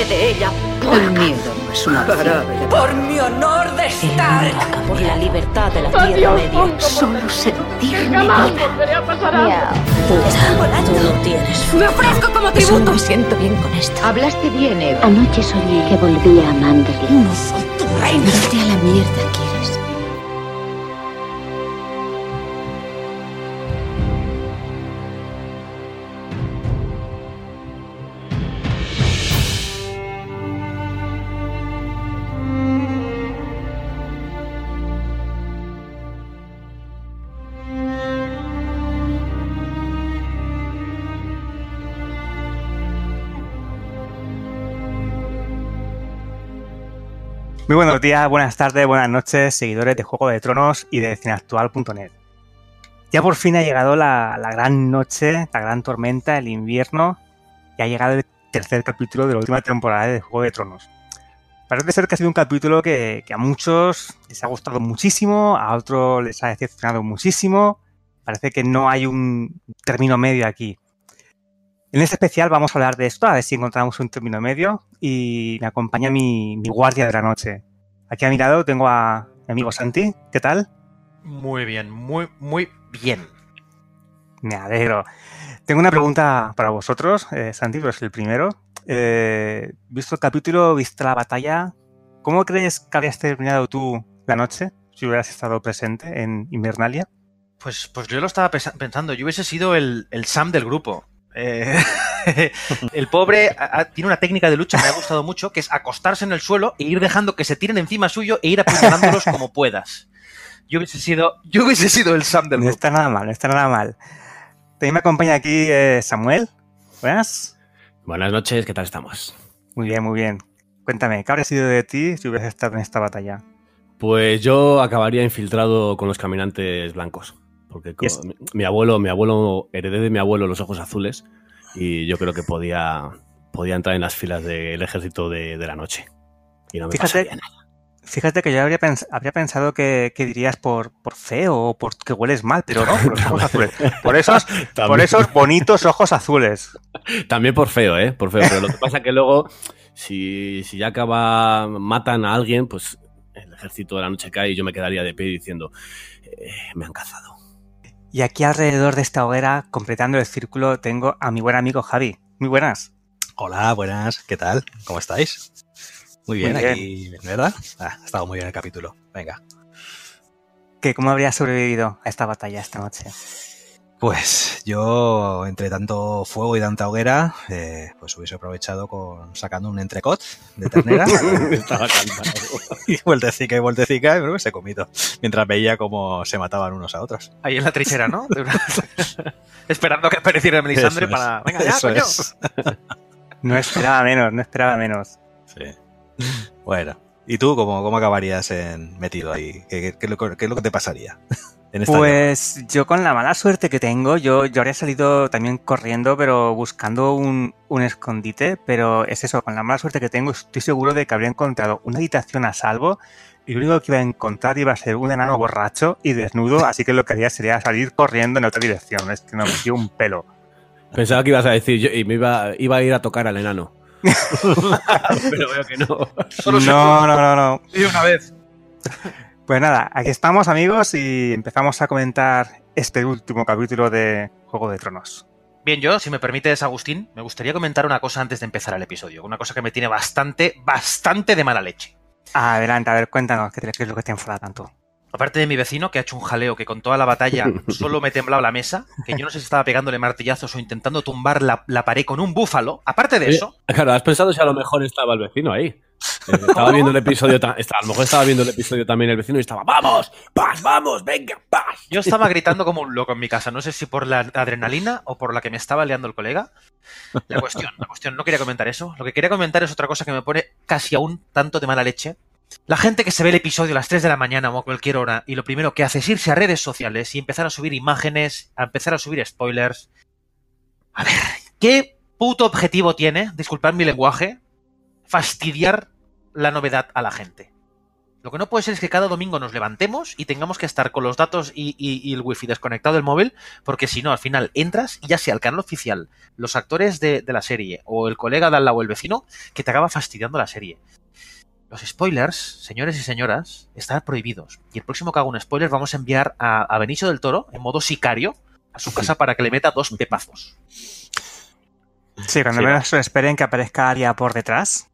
delante de ella. El miedo no es una opción. Por mi honor de estar. Por la libertad de la Tierra Media. Solo sentirme Jamás viva. volveré a pasar hambre. Están volando. Tú lo tienes. Me ofrezco como tributo. Me siento bien con esto. Hablaste bien, Eva. Anoche soñé que volvía a Manderley. No soy tu reina. Vete a la mierda, ¿quieres? Muy buenos días, buenas tardes, buenas noches, seguidores de Juego de Tronos y de cineactual.net. Ya por fin ha llegado la, gran noche, la gran tormenta, el invierno, y ha llegado el tercer capítulo de la última temporada de Juego de Tronos. Parece ser que ha sido un capítulo que, que a muchos les ha gustado muchísimo, a otros les ha decepcionado muchísimo. Parece que no hay un término medio aquí. En este especial vamos a hablar de esto, a ver si encontramos un término medio. Y me acompaña mi, mi guardia de la noche. Aquí a mi lado tengo a mi amigo Santi. ¿Qué tal? Muy bien, muy, muy bien. Me alegro. Tengo una pregunta para vosotros, eh, Santi, tú eres el primero. Eh, visto el capítulo, viste la batalla, ¿cómo crees que habrías terminado tú la noche si hubieras estado presente en Invernalia? Pues, pues yo lo estaba pensando, yo hubiese sido el, el Sam del grupo. Eh, el pobre a- a- tiene una técnica de lucha que me ha gustado mucho, que es acostarse en el suelo e ir dejando que se tiren encima suyo e ir apuñalándolos como puedas. Yo hubiese sido, yo hubiese sido el Sam del No está nada mal, no está nada mal. También me acompaña aquí eh, Samuel. Buenas. Buenas noches, ¿qué tal estamos? Muy bien, muy bien. Cuéntame, ¿qué habría sido de ti si hubieras estado en esta batalla? Pues yo acabaría infiltrado con los caminantes blancos. Porque Yes. mi, mi abuelo, mi abuelo, heredé de mi abuelo los ojos azules y yo creo que podía, podía entrar en las filas del ejército de, de la noche. Y no me Fíjate, nada. fíjate que yo habría, pens- habría pensado que, que dirías por, por feo o por que hueles mal, pero no, por los ojos azules. Por esos, por esos bonitos ojos azules. También por feo, ¿eh? Por feo. Pero lo que pasa es que luego, si, si ya acaba, matan a alguien, pues el ejército de la noche cae y yo me quedaría de pie diciendo, eh, me han cazado. Y aquí alrededor de esta hoguera, completando el círculo, tengo a mi buen amigo Javi. Muy buenas. Hola, buenas, ¿qué tal? ¿Cómo estáis? Muy bien, Muy bien. aquí, ¿verdad? Ah, ha estado muy bien el capítulo. Venga. ¿Qué, ¿Cómo habría sobrevivido a esta batalla esta noche? Pues yo, entre tanto fuego y tanta hoguera, eh, pues hubiese aprovechado con sacando un entrecot de ternera Estaba cantando. y vueltecica y vueltecica y me lo hubiese comido mientras veía cómo se mataban unos a otros. Ahí en la trinchera, ¿no? Esperando que apareciera Melisandre es, para. Venga, ya, eso coño. es. No esperaba menos, no esperaba menos. Sí. Bueno, ¿y tú cómo, cómo acabarías en, metido ahí? ¿Qué, qué- qué es lo que te pasaría? En esta Pues yo con la mala suerte que tengo, yo, yo habría salido también corriendo, pero buscando un, un escondite, pero es eso, con la mala suerte que tengo, estoy seguro de que habría encontrado una habitación a salvo y lo único que iba a encontrar iba a ser un enano borracho y desnudo, así que lo que haría sería salir corriendo en otra dirección, es que no me dio un pelo. Pensaba que ibas a decir, yo, y me iba, iba a ir a tocar al enano. Pero veo que no. Solo No, no, no, no. Y una vez. Pues nada, aquí estamos amigos y empezamos a comentar este último capítulo de Juego de Tronos. Bien, yo, si me permites, Agustín, me gustaría comentar una cosa antes de empezar el episodio. Una cosa que me tiene bastante, bastante de mala leche. Adelante, a ver, cuéntanos, ¿qué, es lo que te enfada tanto? Aparte de mi vecino, que ha hecho un jaleo que con toda la batalla solo me temblaba la mesa, que yo no sé si estaba pegándole martillazos o intentando tumbar la, la pared con un búfalo. Aparte de eso, Claro, has pensado si a lo mejor estaba el vecino ahí. Eh, estaba viendo el episodio, a lo mejor estaba viendo el episodio también el vecino y estaba, vamos, paz, vamos, venga, paz. yo estaba gritando como un loco en mi casa. No sé si por la adrenalina o por la que me estaba liando el colega. La cuestión, la cuestión, no quería comentar eso. Lo que quería comentar es otra cosa que me pone casi aún tanto de mala leche. La gente que se ve el episodio a las 3 de la mañana o a cualquier hora y lo primero que hace es irse a redes sociales y empezar a subir imágenes, a empezar a subir spoilers. A ver, ¿qué puto objetivo tiene, disculpad mi lenguaje, fastidiar la novedad a la gente? Lo que no puede ser es que cada domingo nos levantemos y tengamos que estar con los datos y, y- y el wifi desconectado del móvil, porque si no, al final entras y ya sea el canal oficial, los actores de, de la serie o el colega de al lado o el vecino, que te acaba fastidiando la serie. Los spoilers, señores y señoras, están prohibidos. Y el próximo que haga un spoiler vamos a enviar a, a Benicio del Toro en modo sicario a su casa para que le meta dos pepazos. Sí, cuando Sí. menos esperen que aparezca Aria por detrás.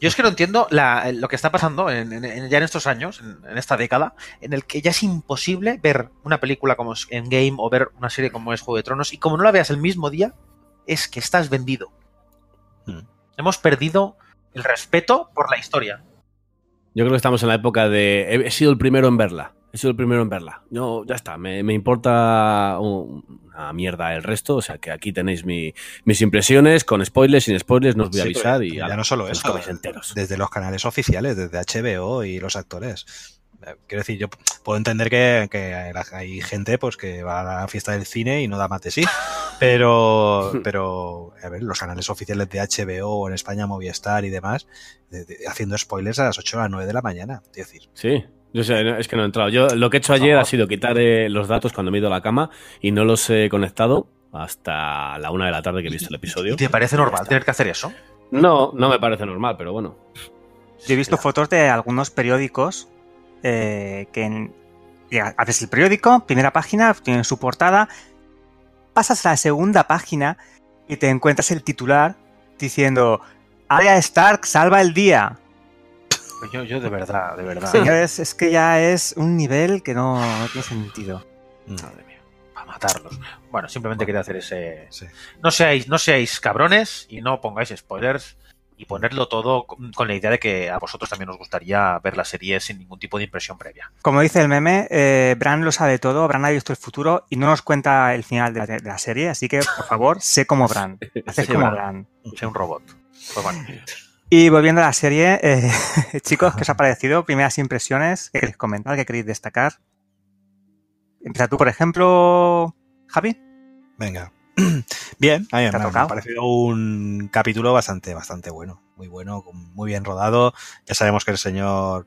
Yo es que no entiendo la- lo que está pasando en- en- en- ya en estos años, en, en esta década, en el que ya es imposible ver una película como es Endgame o ver una serie como es Juego de Tronos y como no la veas el mismo día, es que estás vendido. Hmm. Hemos perdido el respeto por la historia. Yo creo que estamos en la época de. He sido el primero en verla. He sido el primero en verla. Yo, ya está. Me, me importa un- una mierda el resto. O sea que aquí tenéis mi- mis impresiones con spoilers, sin spoilers. No os voy a avisar. y ya no solo eso, enteros. desde los canales oficiales, desde HBO y los actores. Eh, Quiero decir, yo puedo entender que, que hay gente pues que va a la fiesta del cine y no da más de sí, pero, pero a ver, los canales oficiales de HBO en España Movistar y demás, de- de- haciendo spoilers a las 8 o las 9 de la mañana. Es decir, Sí. Yo sé, no, es que no he entrado. Yo lo que he hecho ayer ha sido quitar eh, los datos cuando me he ido a la cama y no los he conectado hasta la una de la tarde que he visto el episodio. ¿Y te parece normal tener que hacer eso? No, no me parece normal, pero bueno. Yo he visto fotos de algunos periódicos eh, que en- abres el periódico, primera página, tienen su portada, pasas a la segunda página y te encuentras el titular diciendo Arya Stark salva el día. Yo, yo de verdad, de verdad. Señores, es que ya es un nivel que no, no tiene sentido. Madre mía, para matarlos. Bueno, simplemente quería hacer ese, sí. no seáis, no seáis cabrones y no pongáis spoilers y ponerlo todo con la idea de que a vosotros también os gustaría ver la serie sin ningún tipo de impresión previa. Como dice el meme, eh, Bran lo sabe todo, Bran ha visto el futuro y no nos cuenta el final de la, de la serie, así que por favor, sé como Bran. Haced Sí, como Bran. Bran. Soy un robot. Pues bueno, Y volviendo a la serie, eh, chicos, ¿qué os ha parecido? Primeras impresiones, ¿qué queréis comentar? ¿Qué queréis destacar? Empieza tú, por ejemplo, Javi. Venga. Bien, a mí ¿Te ha me ha parecido un capítulo bastante, bastante bueno. Muy bueno, muy bien rodado. Ya sabemos que el señor,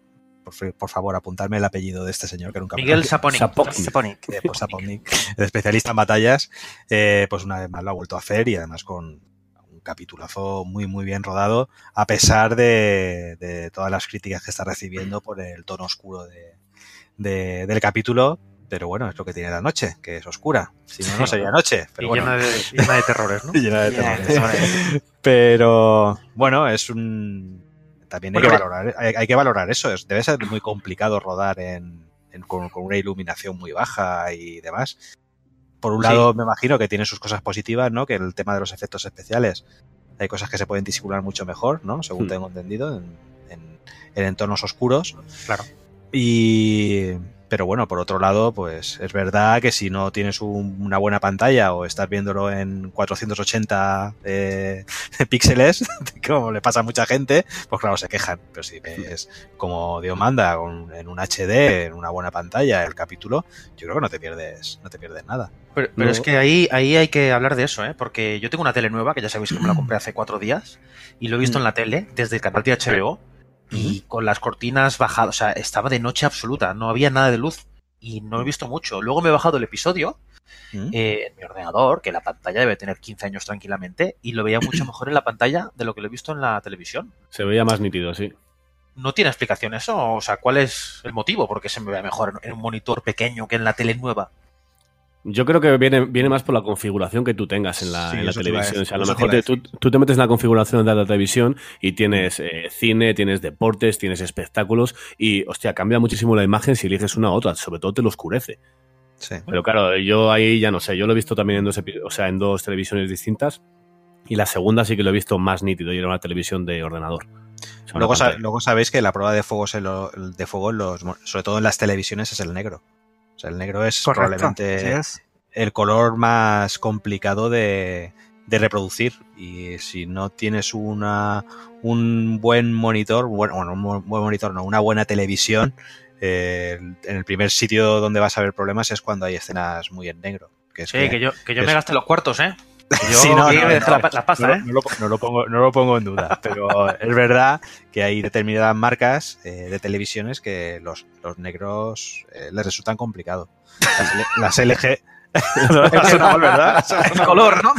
por, favor, apuntarme el apellido de este señor que nunca Miguel Saponic. Saponic. Saponic. eh, pues, Saponic, el especialista en batallas, eh, pues una vez más lo ha vuelto a hacer y además con capitulazo muy, muy bien rodado, a pesar de, de todas las críticas que está recibiendo por el tono oscuro de, de- del capítulo. Pero bueno, es lo que tiene la noche, que es oscura. Si no, no sería noche. Pero y bueno. llena, de, llena de terrores, ¿no? llena de terrores. Pero bueno, es un. También hay, Bueno, que, valorar, hay, hay que valorar eso. Es, debe ser muy complicado rodar en, en- con, con una iluminación muy baja y demás. Por un Sí. lado, me imagino que tiene sus cosas positivas, ¿no? Que el tema de los efectos especiales. Hay cosas que se pueden disimular mucho mejor, ¿no? Según Hmm. tengo entendido, en, en- en entornos oscuros. Claro. Y. Pero bueno, por otro lado, pues es verdad que si no tienes un- una buena pantalla o estás viéndolo en 480 eh, píxeles, como le pasa a mucha gente, pues claro, se quejan. Pero si ves como Dios manda, con- en un HD, en una buena pantalla, el capítulo, yo creo que no te pierdes, no te pierdes nada. Pero, pero No. es que ahí, ahí hay que hablar de eso, ¿eh? Porque yo tengo una tele nueva, que ya sabéis que me la compré hace cuatro días, y lo he visto en la tele desde el canal de HBO, y con las cortinas bajadas, o sea, estaba de noche absoluta, no había nada de luz, y no he visto mucho. Luego me he bajado el episodio eh, en mi ordenador, que la pantalla debe tener 15 años tranquilamente, y lo veía mucho mejor en la pantalla de lo que lo he visto en la televisión. Se veía más nítido, sí. ¿No tiene explicación eso? O sea, ¿cuál es el motivo? Porque se me ve mejor en un monitor pequeño que en la tele nueva. Yo creo que viene, viene más por la configuración que tú tengas en la, Sí, en televisión. O sea, a lo mejor te tú, tú te metes en la configuración de la televisión y tienes eh, cine, tienes deportes, tienes espectáculos y, hostia, cambia muchísimo la imagen si eliges una u otra. Sobre todo te lo oscurece. Sí. Pero claro, yo ahí ya no sé. Yo lo he visto también en dos, o sea, en dos televisiones distintas y la segunda sí que lo he visto más nítido y era una televisión de ordenador. Luego, luego sabéis que la prueba de fuego, lo- de fuego los, sobre todo en las televisiones, es el negro. O sea, el negro es Correcto. probablemente es. el color más complicado de, de reproducir. Y si no tienes una, un buen monitor, bueno, bueno, un bu- buen monitor, no, una buena televisión, eh, en el primer sitio donde vas a ver problemas es cuando hay escenas muy en negro. Que es Sí, que- que yo, que yo es- me gasté los cuartos, ¿eh? Yo Sí, no, la, la pasta, ¿eh? lo, no lo pongo, no lo pongo en duda, pero es verdad que hay determinadas marcas eh, de televisiones que los, los negros eh, les resultan. Las, L- las LG. No, ha sonado mal, ¿verdad? El color, ¿no?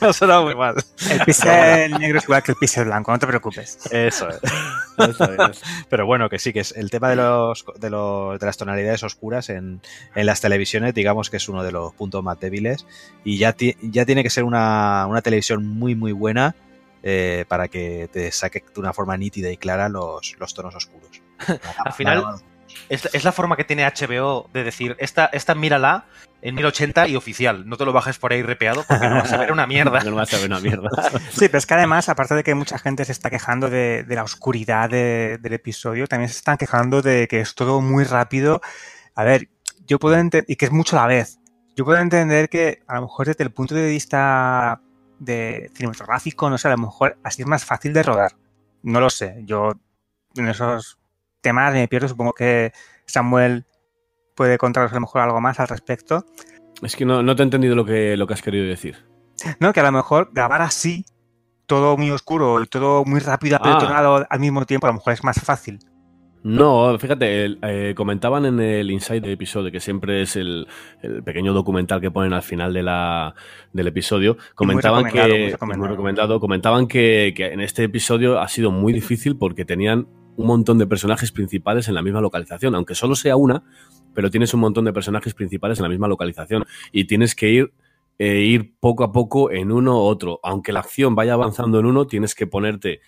Ha sonado muy mal. El pixel negro es igual que el pixel blanco, no te preocupes. Eso es. Eso es. Pero bueno, que sí, que es el tema de los de, los, de las tonalidades oscuras en, en las televisiones, digamos que es uno de los puntos más débiles. Y ya, ti- ya tiene que ser una, una televisión muy, muy buena eh, para que te saque de una forma nítida y clara los, los tonos oscuros. Al final- Es, es la forma que tiene HBO de decir, esta, esta mírala en 1080 y oficial. No te lo bajes por ahí repeado porque no vas a ver una mierda. No vas a ver una mierda. Sí, pero es que además, aparte de que mucha gente se está quejando de, de la oscuridad de- del episodio, también se están quejando de que es todo muy rápido. A ver, yo puedo entender, y que es mucho a la vez, yo puedo entender que a lo mejor desde el punto de vista de cinematográfico, no sé, a lo mejor así es más fácil de rodar. No lo sé, yo en esos temas me pierdo, supongo que Samuel puede contaros a lo mejor algo más al respecto. Es que no, no te he entendido lo que, lo que has querido decir. No, que a lo mejor grabar así, todo muy oscuro y todo muy rápido, Ah. apretonado al mismo tiempo, a lo mejor es más fácil. No, fíjate, el- eh, comentaban en el Inside del episodio, que siempre es el, el pequeño documental que ponen al final de la, del episodio, comentaban recomendado, muy que, recomendado. muy recomendado, comentaban que, que en este episodio ha sido muy difícil porque tenían un montón de personajes principales en la misma localización, aunque solo sea una, pero tienes un montón de personajes principales en la misma localización y tienes que ir eh, ir poco a poco en uno u otro. Aunque la acción vaya avanzando en uno, tienes que ponerte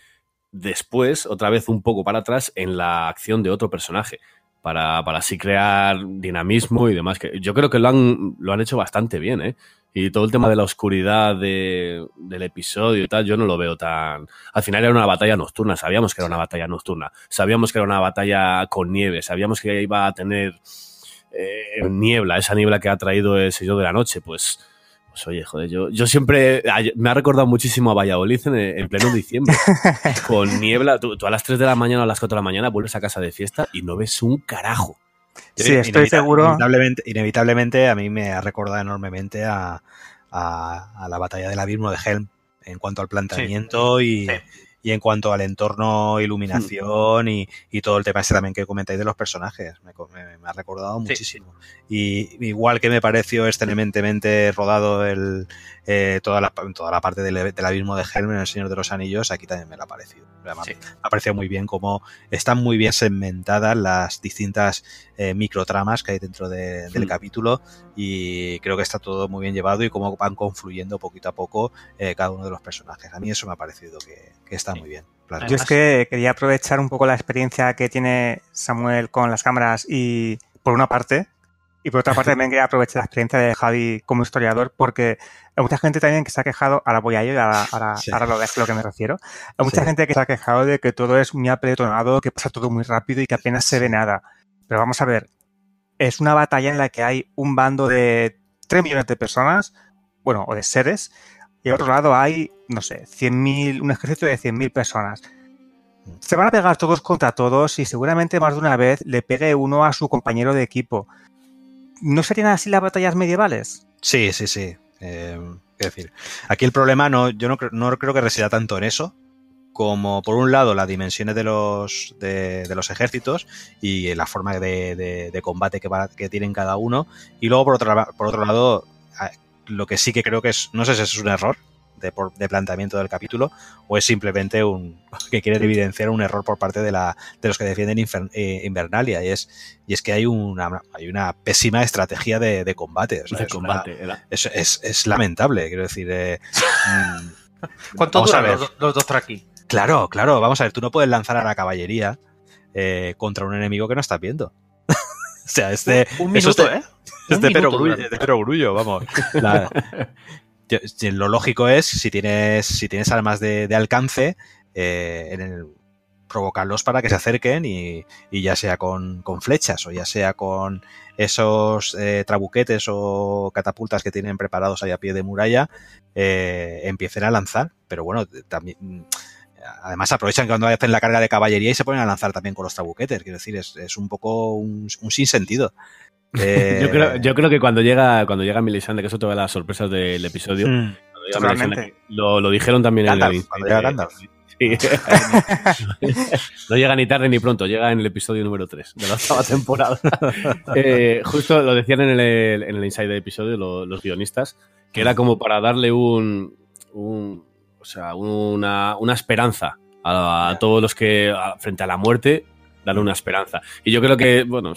después, otra vez un poco para atrás, en la acción de otro personaje. Para, para así crear dinamismo y demás. Que yo creo que lo han, lo han hecho bastante bien, ¿eh? Y todo el tema de la oscuridad de- del episodio y tal, yo no lo veo tan. Al final era una batalla nocturna, sabíamos que era una batalla nocturna, sabíamos que era una batalla con nieve, sabíamos que iba a tener eh, niebla, esa niebla que ha traído el Señor de la Noche, pues. Pues oye, joder, yo, yo siempre. Me ha recordado muchísimo a Valladolid en, en pleno diciembre. con niebla. Tú, tú a las 3 de la mañana o a las 4 de la mañana vuelves a casa de fiesta y no ves un carajo. Sí, estoy seguro. Inevitablemente, inevitablemente a mí me ha recordado enormemente a, a- a la batalla del abismo de Helm en cuanto al planteamiento y, Sí. y en cuanto al entorno, iluminación y, y todo el tema ese también que comentáis de los personajes. Me, co- me- me ha recordado Sí. muchísimo. Y igual que me pareció excelentemente rodado el, eh, toda, la, toda la parte del, del abismo de Helm en El Señor de los Anillos, aquí también me la ha parecido. Además, Sí. Me ha parecido muy bien cómo están muy bien segmentadas las distintas eh, microtramas que hay dentro de- del Hmm. capítulo y creo que está todo muy bien llevado y cómo van confluyendo poquito a poco eh, cada uno de los personajes. A mí eso me ha parecido que, que está Sí. muy bien. Yo es que quería aprovechar un poco la experiencia que tiene Samuel con las cámaras y por una parte, y por otra parte también quería aprovechar la experiencia de Javi como historiador porque hay mucha gente también que se ha quejado, ahora voy a ello, ahora, ahora, Sí. ahora lo ves a lo que me refiero, hay mucha Sí. gente que se ha quejado de que todo es muy apretonado, que pasa todo muy rápido y que apenas se ve nada. Pero vamos a ver, es una batalla en la que hay un bando de 3 millones de personas, bueno, o de seres, y al otro lado hay, no sé, 100.000, un ejército de 100.000 personas. Se van a pegar todos contra todos y seguramente más de una vez le pegue uno a su compañero de equipo. ¿No serían así las batallas medievales? Sí, sí, sí. Eh, es decir, aquí el problema no, yo no, no creo que resida tanto en eso, como por un lado las dimensiones de los, de, de los ejércitos y la forma de, de- combate que, va- que tienen cada uno, y luego por otro, por otro lado, lo que sí que creo que es, no sé si es un error de, por- de planteamiento del capítulo o es simplemente un que quieren evidenciar un error por parte de, la, de los que defienden Infer- eh, Invernalia, y es, y es que hay una, hay una pésima estrategia de, de combate. o sea, de es una- combate. era- es, es- es lamentable, quiero decir. eh, mm, ¿Cuánto vamos a duran ver. los, los dos aquí? Claro, claro, vamos a ver, tú no puedes lanzar a la caballería eh, contra un enemigo que no estás viendo. o sea, este. Un minuto, ¿eh? es Un de minuto perogrullo, duran. de perogrullo, vamos. La- yo- si- lo lógico es, si tienes, si tienes armas de, de alcance, eh, provocarlos para que se acerquen y, y ya sea con, con flechas o ya sea con esos eh, trabuquetes o catapultas que tienen preparados ahí a pie de muralla, eh, empiecen a lanzar. Pero bueno, también... Además aprovechan cuando hacen la carga de caballería y se ponen a lanzar también con los trabuquetes. Quiero decir, es, es un poco un, un sinsentido. Eh, Yo, creo, yo creo que cuando llega, cuando llega Melisandre, que es otra de las sorpresas del episodio, mm. Lo, lo dijeron también en Gandalf, el cuando llega Gandalf. Sí. no llega ni tarde ni pronto, llega en el episodio número 3 de la octava temporada. Eh, justo lo decían en el, en el Inside episodio lo- los guionistas, que era como para darle un, un- sea, una, una esperanza a, a todos los que a- frente a la muerte darle una esperanza. Y yo creo que, bueno,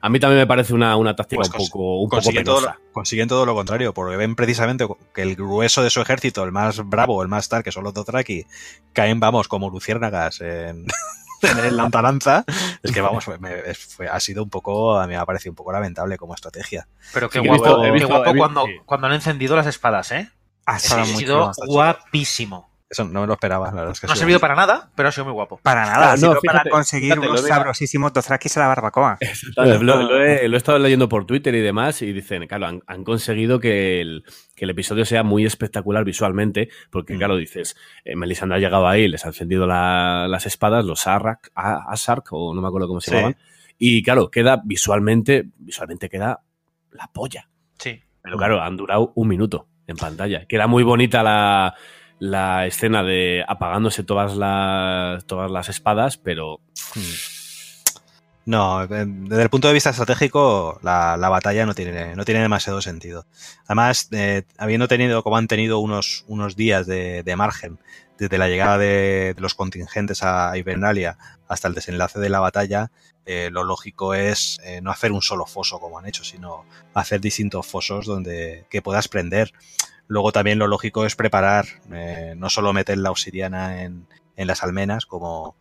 a mí también me parece una, una táctica Pues un poco, un poco consiguen, todo penosa. lo, consiguen todo lo contrario, porque ven precisamente que el grueso de su ejército, el más bravo, el más tal, que son los Dothraki, caen, vamos, como luciérnagas en, en la. Es que, vamos, me- fue- ha sido un poco, a mí me ha parecido un poco lamentable como estrategia. Pero qué he guapo, visto- he qué visto- guapo he visto- cuando, sí. cuando han encendido las espadas, ¿eh? Ha sido chulo. guapísimo. Eso no me lo esperaba, la verdad es que No ha servido para nada, pero ha sido muy guapo. Para nada, Ah, ha no, fíjate, para conseguir fíjate, unos lo de la- sabrosísimos dothrakis a la barbacoa. Lo, lo he, lo he estado leyendo por Twitter y demás y dicen, claro, han, han conseguido que el, que el episodio sea muy espectacular visualmente, porque Mm. claro, dices, eh, Melisandre ha llegado ahí, les ha encendido la- las espadas, los Arrak, A- Asark, o no me acuerdo cómo se Sí. llamaban, y claro, queda visualmente, visualmente queda la polla. Sí. Pero claro, han durado un minuto en pantalla. Queda muy bonita la, la escena de apagándose todas las, todas las espadas, pero No, eh, desde el punto de vista estratégico, la, la batalla no tiene, no tiene demasiado sentido. Además, eh, habiendo tenido, como han tenido unos, unos días de, de margen desde la llegada de, de los contingentes a Hibernalia hasta el desenlace de la batalla, eh, lo lógico es eh, no hacer un solo foso como han hecho, sino hacer distintos fosos donde que puedas prender. Luego también lo lógico es preparar, eh, no solo meter la obsidiana en, en las almenas, como,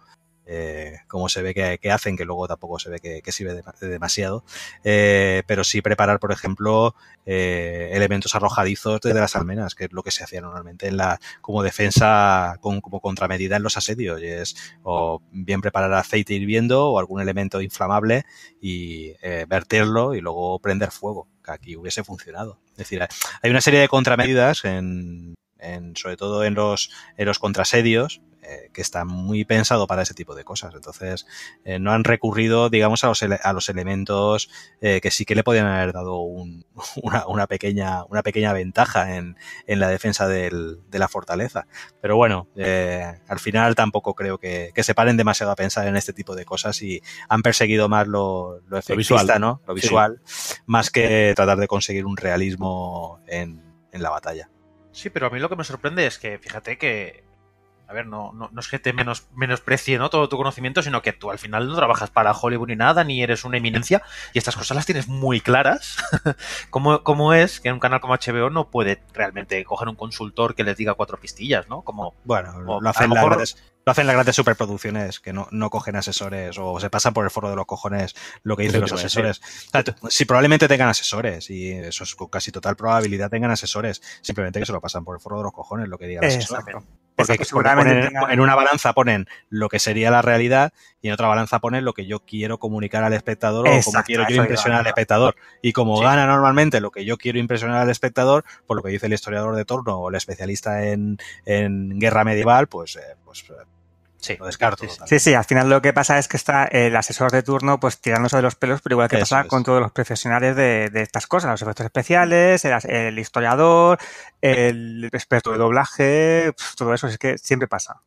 eh, como se ve que, hacen, que luego tampoco se ve que, sirve de- de demasiado, eh, pero sí preparar, por ejemplo, eh, elementos arrojadizos desde las almenas, que es lo que se hacía normalmente en la, como defensa, como contramedida en los asedios, y es o bien preparar aceite hirviendo o algún elemento inflamable y verterlo y luego prender fuego, que aquí hubiese funcionado. Es decir, hay una serie de contramedidas en, en- sobre todo en los, en los contrasedios, eh, que está muy pensado para ese tipo de cosas. Entonces, eh, no han recurrido, digamos, a los, ele- a los elementos eh, que sí que le podían haber dado un- una, una pequeña, una pequeña ventaja en, en la defensa del- de la fortaleza. Pero bueno, eh, al final tampoco creo que, que se paren demasiado a pensar en este tipo de cosas y han perseguido más lo, lo efectista, visual. ¿no? Lo Sí. visual, más que tratar de conseguir un realismo en, en la batalla. Sí, pero a mí lo que me sorprende es que, fíjate que. A ver, no, no, no es que te menos, menosprecie ¿no? todo tu conocimiento, sino que tú al final no trabajas para Hollywood ni nada, ni eres una eminencia, y estas cosas las tienes muy claras. ¿Cómo, ¿Cómo es que en un canal como HBO no puede realmente coger un consultor que les diga cuatro pistillas, ¿no? Como, Bueno, O lo hacen, lo las mejor- grandes, lo hacen las grandes superproducciones que no, no cogen asesores o se pasan por el foro de los cojones lo que dicen los asesores. O sea, tú- si probablemente tengan asesores y eso es con casi total probabilidad tengan asesores, simplemente que se lo pasan por el foro de los cojones lo que diga el asesor. Porque Exacto, porque seguramente ponen- tengan- en una balanza ponen lo que sería la realidad y en otra balanza ponen lo que yo quiero comunicar al espectador o como quiero yo impresionar al espectador. Y como Sí. gana normalmente lo que yo quiero impresionar al espectador, por lo que dice el historiador de turno o el especialista en, en guerra medieval, pues, eh, pues eh, sí. lo descarto. Sí, sí. al final lo que pasa es que está el asesor de turno pues tirándose de los pelos, pero igual que Eso pasa es. con todos los profesionales de, de estas cosas, los efectos especiales, el, el historiador, el experto de doblaje, todo eso es que siempre pasa.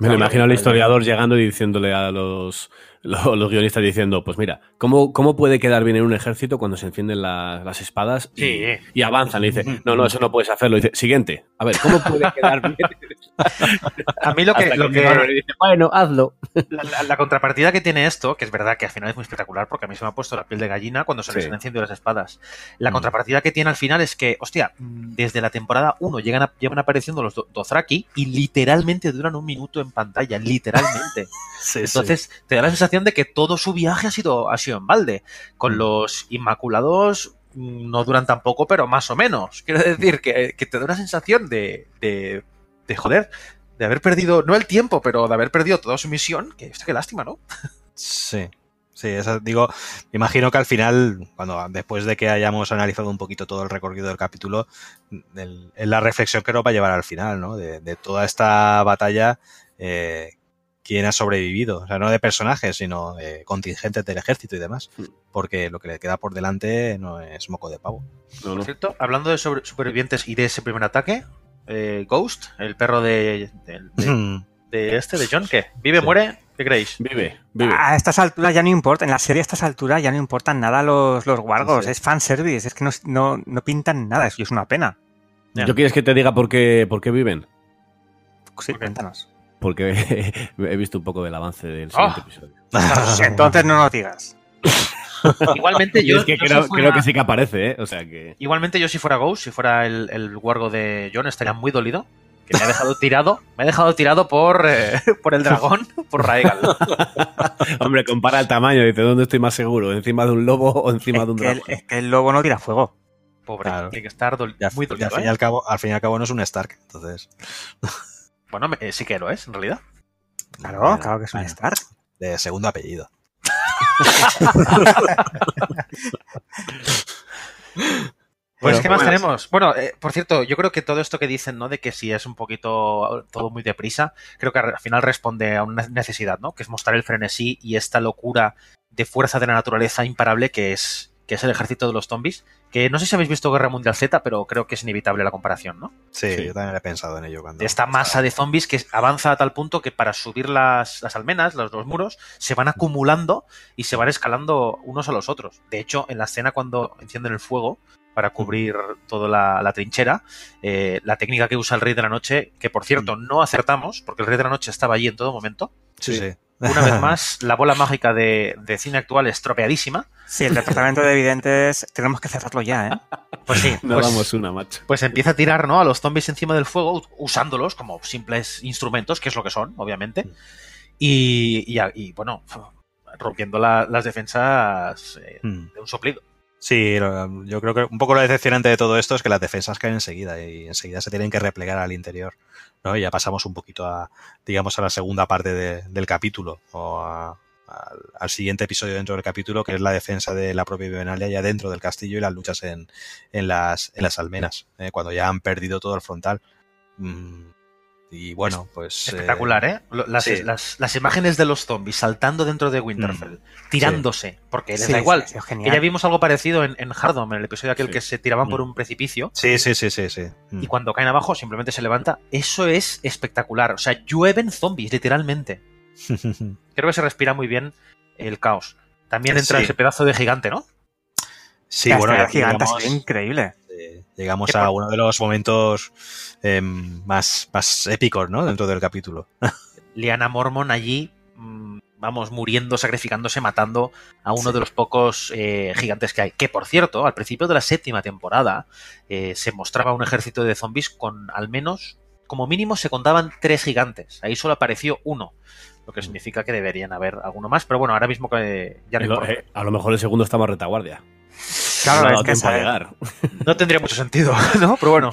Me lo imagino al historiador llegando y diciéndole a los, los, los guionistas diciendo, pues mira, ¿cómo, ¿cómo puede quedar bien en un ejército cuando se encienden la- las espadas y, Sí. y avanzan? Le dice, no, no, eso no puedes hacerlo. Dice, siguiente, a ver, ¿cómo puede quedar bien? A mí lo que, lo que dice, bueno, hazlo. La, la- la contrapartida que tiene esto, que es verdad que al final es muy espectacular, porque a mí se me ha puesto la piel de gallina cuando se les han encendido las espadas. La Mm. contrapartida que tiene al final es que, hostia, desde la temporada 1 llegan, a- llevan apareciendo los Do- Dothraki y literalmente duran un minuto en pantalla, literalmente. Sí. Entonces te da la sensación de que todo su viaje ha sido, ha sido en balde. Con Mm. los Inmaculados mm, no duran tampoco, pero más o menos. Quiero decir que, que te da una sensación de, de, de joder, de haber perdido, no el tiempo, pero de haber perdido toda su misión. Que, qué lástima, ¿no? Sí. Sí, esa- digo, me imagino que al final, cuando después de que hayamos analizado un poquito todo el recorrido del capítulo, es la reflexión que nos va a llevar al final, ¿no? De, de toda esta batalla, eh, quién ha sobrevivido, o sea, no de personajes, sino de contingentes del ejército y demás, Mm. porque lo que le queda por delante no es moco de pavo. No, no. Por cierto, hablando de sobre- supervivientes y de ese primer ataque, eh, Ghost, el perro de, de, de- de este, de John, ¿qué? ¿Vive, Sí. muere? ¿Qué creéis? Vive, vive. A estas alturas ya no importa, en la serie a estas alturas ya no importan nada los, los wargos, Sí. es fanservice, es que no, no, no pintan nada, eso es una pena. ¿Yo quieres que te diga por qué, por qué viven? Sí, cuéntanos. Porque he visto un poco del avance del Ah. siguiente episodio. Entonces no nos digas. Igualmente yo, es que yo creo, si fuera- creo que sí que aparece, ¿eh? O sea que. Igualmente yo si fuera Ghost, si fuera el, el wargo de John, estaría muy dolido. Que me ha dejado tirado, me ha dejado tirado por, eh, por el dragón, por Raegal. Hombre, compara el tamaño. Dice, ¿dónde estoy más seguro? ¿Encima de un lobo o encima Es de un el, dragón? es que el lobo no tira fuego. Pobre, Claro. tiene que estar dol- Y al, muy y al dolido. fin y ¿eh? al cabo, al fin y al cabo no es un Stark, entonces. Bueno, me- eh, sí que lo es, en realidad. Claro, Bueno, claro que es un bueno. Stark. De segundo apellido. Pues, ¿qué más bueno. tenemos? Bueno, eh, por cierto, yo creo que todo esto que dicen, ¿no? De que si es un poquito todo muy deprisa, creo que al final responde a una necesidad, ¿no? Que es mostrar el frenesí y esta locura de fuerza de la naturaleza imparable que es, que es el ejército de los zombies. Que no sé si habéis visto Guerra Mundial Z, pero creo que es inevitable la comparación, ¿no? Sí, Sí. yo también he pensado en ello. Cuando esta masa de zombies que avanza a tal punto que para subir las, las almenas, los, los muros, se van acumulando y se van escalando unos a los otros. De hecho, en la escena cuando encienden el fuego para cubrir toda la, la trinchera, eh, la técnica que usa el Rey de la Noche, que por cierto no acertamos, porque el Rey de la Noche estaba allí en todo momento, Sí, sí. Una vez más, la bola mágica de, de cine actual estropeadísima, Sí, el departamento de evidentes tenemos que cerrarlo ya, ¿eh? pues sí, No pues- damos una, macho. pues empieza a tirar ¿no? a los zombies encima del fuego usándolos como simples instrumentos, que es lo que son, obviamente. Y, y, y, bueno, rompiendo la- las defensas eh, Mm. de un soplido. Sí, yo creo que un poco lo decepcionante de todo esto es que las defensas caen enseguida y enseguida se tienen que replegar al interior. ¿no? Y ya pasamos un poquito a, digamos, a la segunda parte de- del capítulo o a- al, siguiente episodio dentro del capítulo, que es la defensa de la propia Vivenalia ya dentro del castillo y las luchas en, en, las, en las almenas, ¿eh? cuando ya han perdido todo el frontal. Mm, y bueno, pues... eh, Espectacular, ¿eh? Lo- Las, sí. las, las imágenes de los zombies saltando dentro de Winterfell, tirándose, porque les Sí, da igual. Que genial. ya vimos algo parecido en, en Hardom, en el episodio aquel Sí. que se tiraban por Mm. un precipicio. Sí, sí, sí, sí, sí. Mm. Y cuando caen abajo simplemente se levanta. Eso es espectacular. O sea, llueven zombies, literalmente. Creo que se respira muy bien el caos. También entra Sí. ese pedazo de gigante, ¿no? Sí, La bueno, gigante ha sido increíble. Llegamos a uno de los momentos em, más, más épicos, ¿no? Dentro del capítulo. Liana Mormon allí, mm, vamos, muriendo, sacrificándose, matando a uno de los pocos eh, gigantes que hay. Que por cierto, al principio de la séptima temporada eh, se mostraba un ejército de zombies con al menos, como mínimo, se contaban tres gigantes. Ahí solo apareció uno. Lo que significa que deberían haber alguno más, pero bueno, ahora mismo que ya no El- eh, a lo mejor el segundo está más retaguardia. Claro, No es que llegar. No tendría mucho sentido, ¿no? Pero bueno.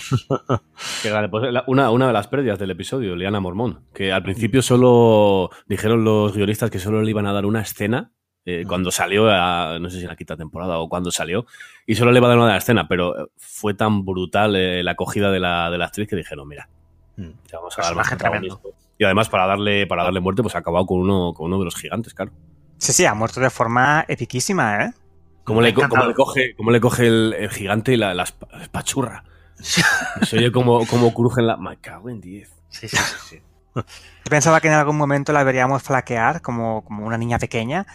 Que vale, pues, una, una de las pérdidas del episodio, Liana Mormón, que al principio solo dijeron los guionistas que solo le iban a dar una escena eh, cuando salió, a- no sé si en la quinta temporada o cuando salió, y solo le iba a dar una escena, pero eh, fue tan brutal eh, la acogida de la, de la actriz que dijeron, mira, Mm. te vamos a dar más. Y además para darle, para darle muerte, pues ha acabado con uno, con uno de los gigantes, claro. Sí, sí, ha muerto de forma epiquísima, ¿eh? ¿Cómo le, cómo coge, cómo le coge el, el gigante y la, la espa- la espachurra? Se oye como, como crujen la... Me cago en 10. Sí, sí, sí. sí. Yo pensaba que en algún momento la veríamos flaquear como, como una niña pequeña,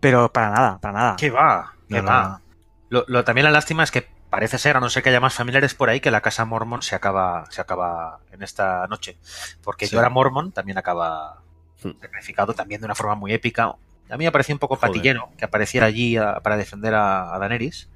pero para nada, para nada. ¿Qué va? ¿Qué No, va? no. Lo, lo- también la lástima es que parece ser, a no ser que haya más familiares por ahí, que la casa Mormon se acaba, se acaba en esta noche. Porque Sí. Jorah Mormon también acaba Hmm. sacrificado también de una forma muy épica. A mí me parecía un poco Joder. patillero que apareciera allí a- para defender a, a Daenerys.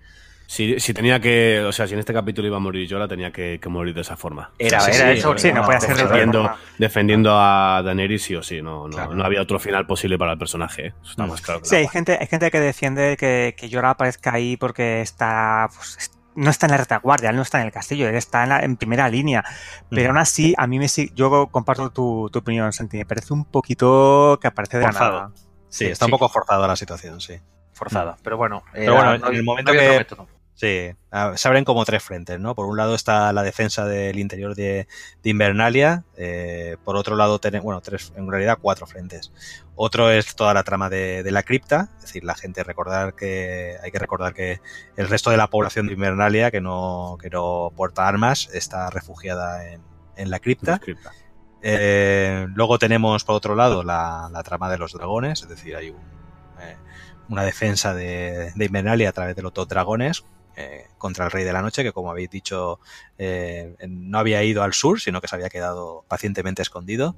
Si, si tenía que, o sea, si en este capítulo iba a morir Jorah, tenía que, que morir de esa forma. Era, Sí, era sí, eso. sí, no puede ser de otra defendiendo, forma. defendiendo a Daenerys sí o sí, no, no, Claro. no había otro final posible para el personaje, ¿eh? Eso está Mm. más claro que Sí, hay gente, hay gente que defiende que, que Jorah aparezca ahí porque está. pues, es- no está en la retaguardia, él no está en el castillo, él está en, la- en primera línea. Pero Mm. aún así, a mí me yo comparto tu, tu opinión, Santi. Me parece un poquito que aparece de la nada. Sí, está un poco forzada la situación, sí. Forzada. Pero bueno, Pero bueno, era- en el no momento que-. Sí, se abren como tres frentes, ¿no? Por un lado está la defensa del interior de, de Invernalia, eh, por otro lado tenemos, bueno, tres, en realidad cuatro frentes. Otro es toda la trama de, de la cripta, es decir, la gente recordar que, hay que recordar que el resto de la población de Invernalia que no, que no porta armas está refugiada en, en la cripta. Cripta. Eh, luego tenemos, por otro lado, la, trama de los dragones, es decir, hay eh, una defensa de, de Invernalia a través de los dos dragones eh, contra el Rey de la Noche, que como habéis dicho, no había ido al sur, sino que se había quedado pacientemente escondido.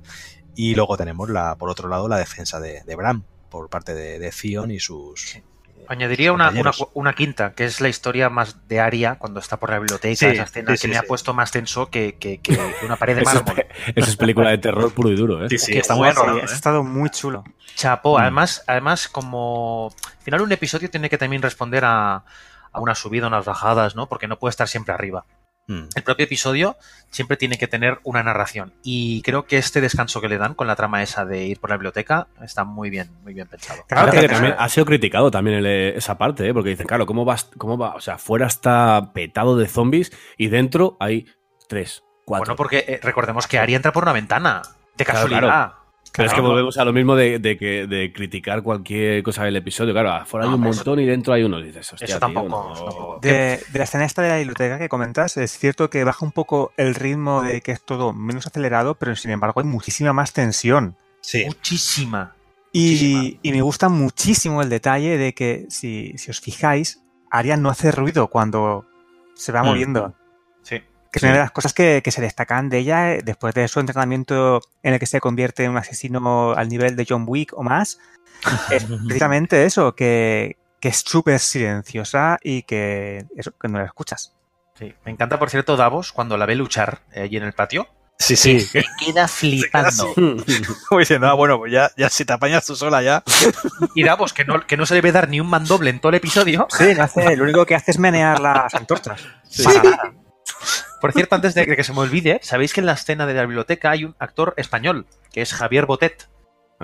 Y luego tenemos, por otro lado, la defensa de, de Bran por parte de, de y sus... Añadiría una, una, quinta, que es la historia más de Aria cuando está por la biblioteca, Sí, esa escena sí, que sí, me ha puesto más tenso que, que- que una pared de mármol. eso es película de terror puro y duro, ¿eh? Sí, sí, que está rodado, Sí, ¿eh? ha estado muy chulo. Chapo, Mm. además, además, como al final un episodio tiene que también responder a, a una subida, unas bajadas, ¿no? Porque no puede estar siempre arriba. Mm. El propio episodio siempre tiene que tener una narración. Y creo que este descanso que le dan con la trama esa de ir por la biblioteca está muy bien, muy bien pensado. Claro que- que también ha sido criticado también el, eh, esa parte, ¿eh? porque dicen, claro, ¿cómo va, ¿cómo va? O sea, fuera está petado de zombies y dentro hay tres, cuatro. Bueno, porque eh, recordemos que Aria entra por una ventana. De Claro, casualidad. claro. Pero es que volvemos a lo mismo de, de que, de criticar cualquier cosa del episodio. Claro, afuera hay un montón y dentro hay uno. Dices, hostia, Eso tío, tampoco, no. eso tampoco. De, de la escena esta de la biblioteca que comentas, es cierto que baja un poco el ritmo de que es todo menos acelerado, pero sin embargo hay muchísima más tensión. Sí, Muchísima. Y, Muchísima. y me gusta muchísimo el detalle de que, si, si os fijáis, Arya no hace ruido cuando se va Mm. moviendo. Sí. Que es una de las cosas que, que se destacan de ella eh, después de su entrenamiento en el que se convierte en un asesino al nivel de John Wick o más. Es precisamente eso, que, que es súper silenciosa y que, eso, que no la escuchas. Sí. Me encanta, por cierto, Davos cuando la ve luchar eh, allí en el patio. sí, sí. Se queda flipando. Como diciendo, ah, bueno, pues ya, ya si te apañas tú sola ya. Y Davos, que no, que no se debe dar ni un mandoble en todo el episodio. Sí, no hace, lo único que hace es menear las antorchas. Sí. Para nada. Por cierto, antes de que se me olvide, sabéis que en la escena de la biblioteca hay un actor español, que es Javier Botet,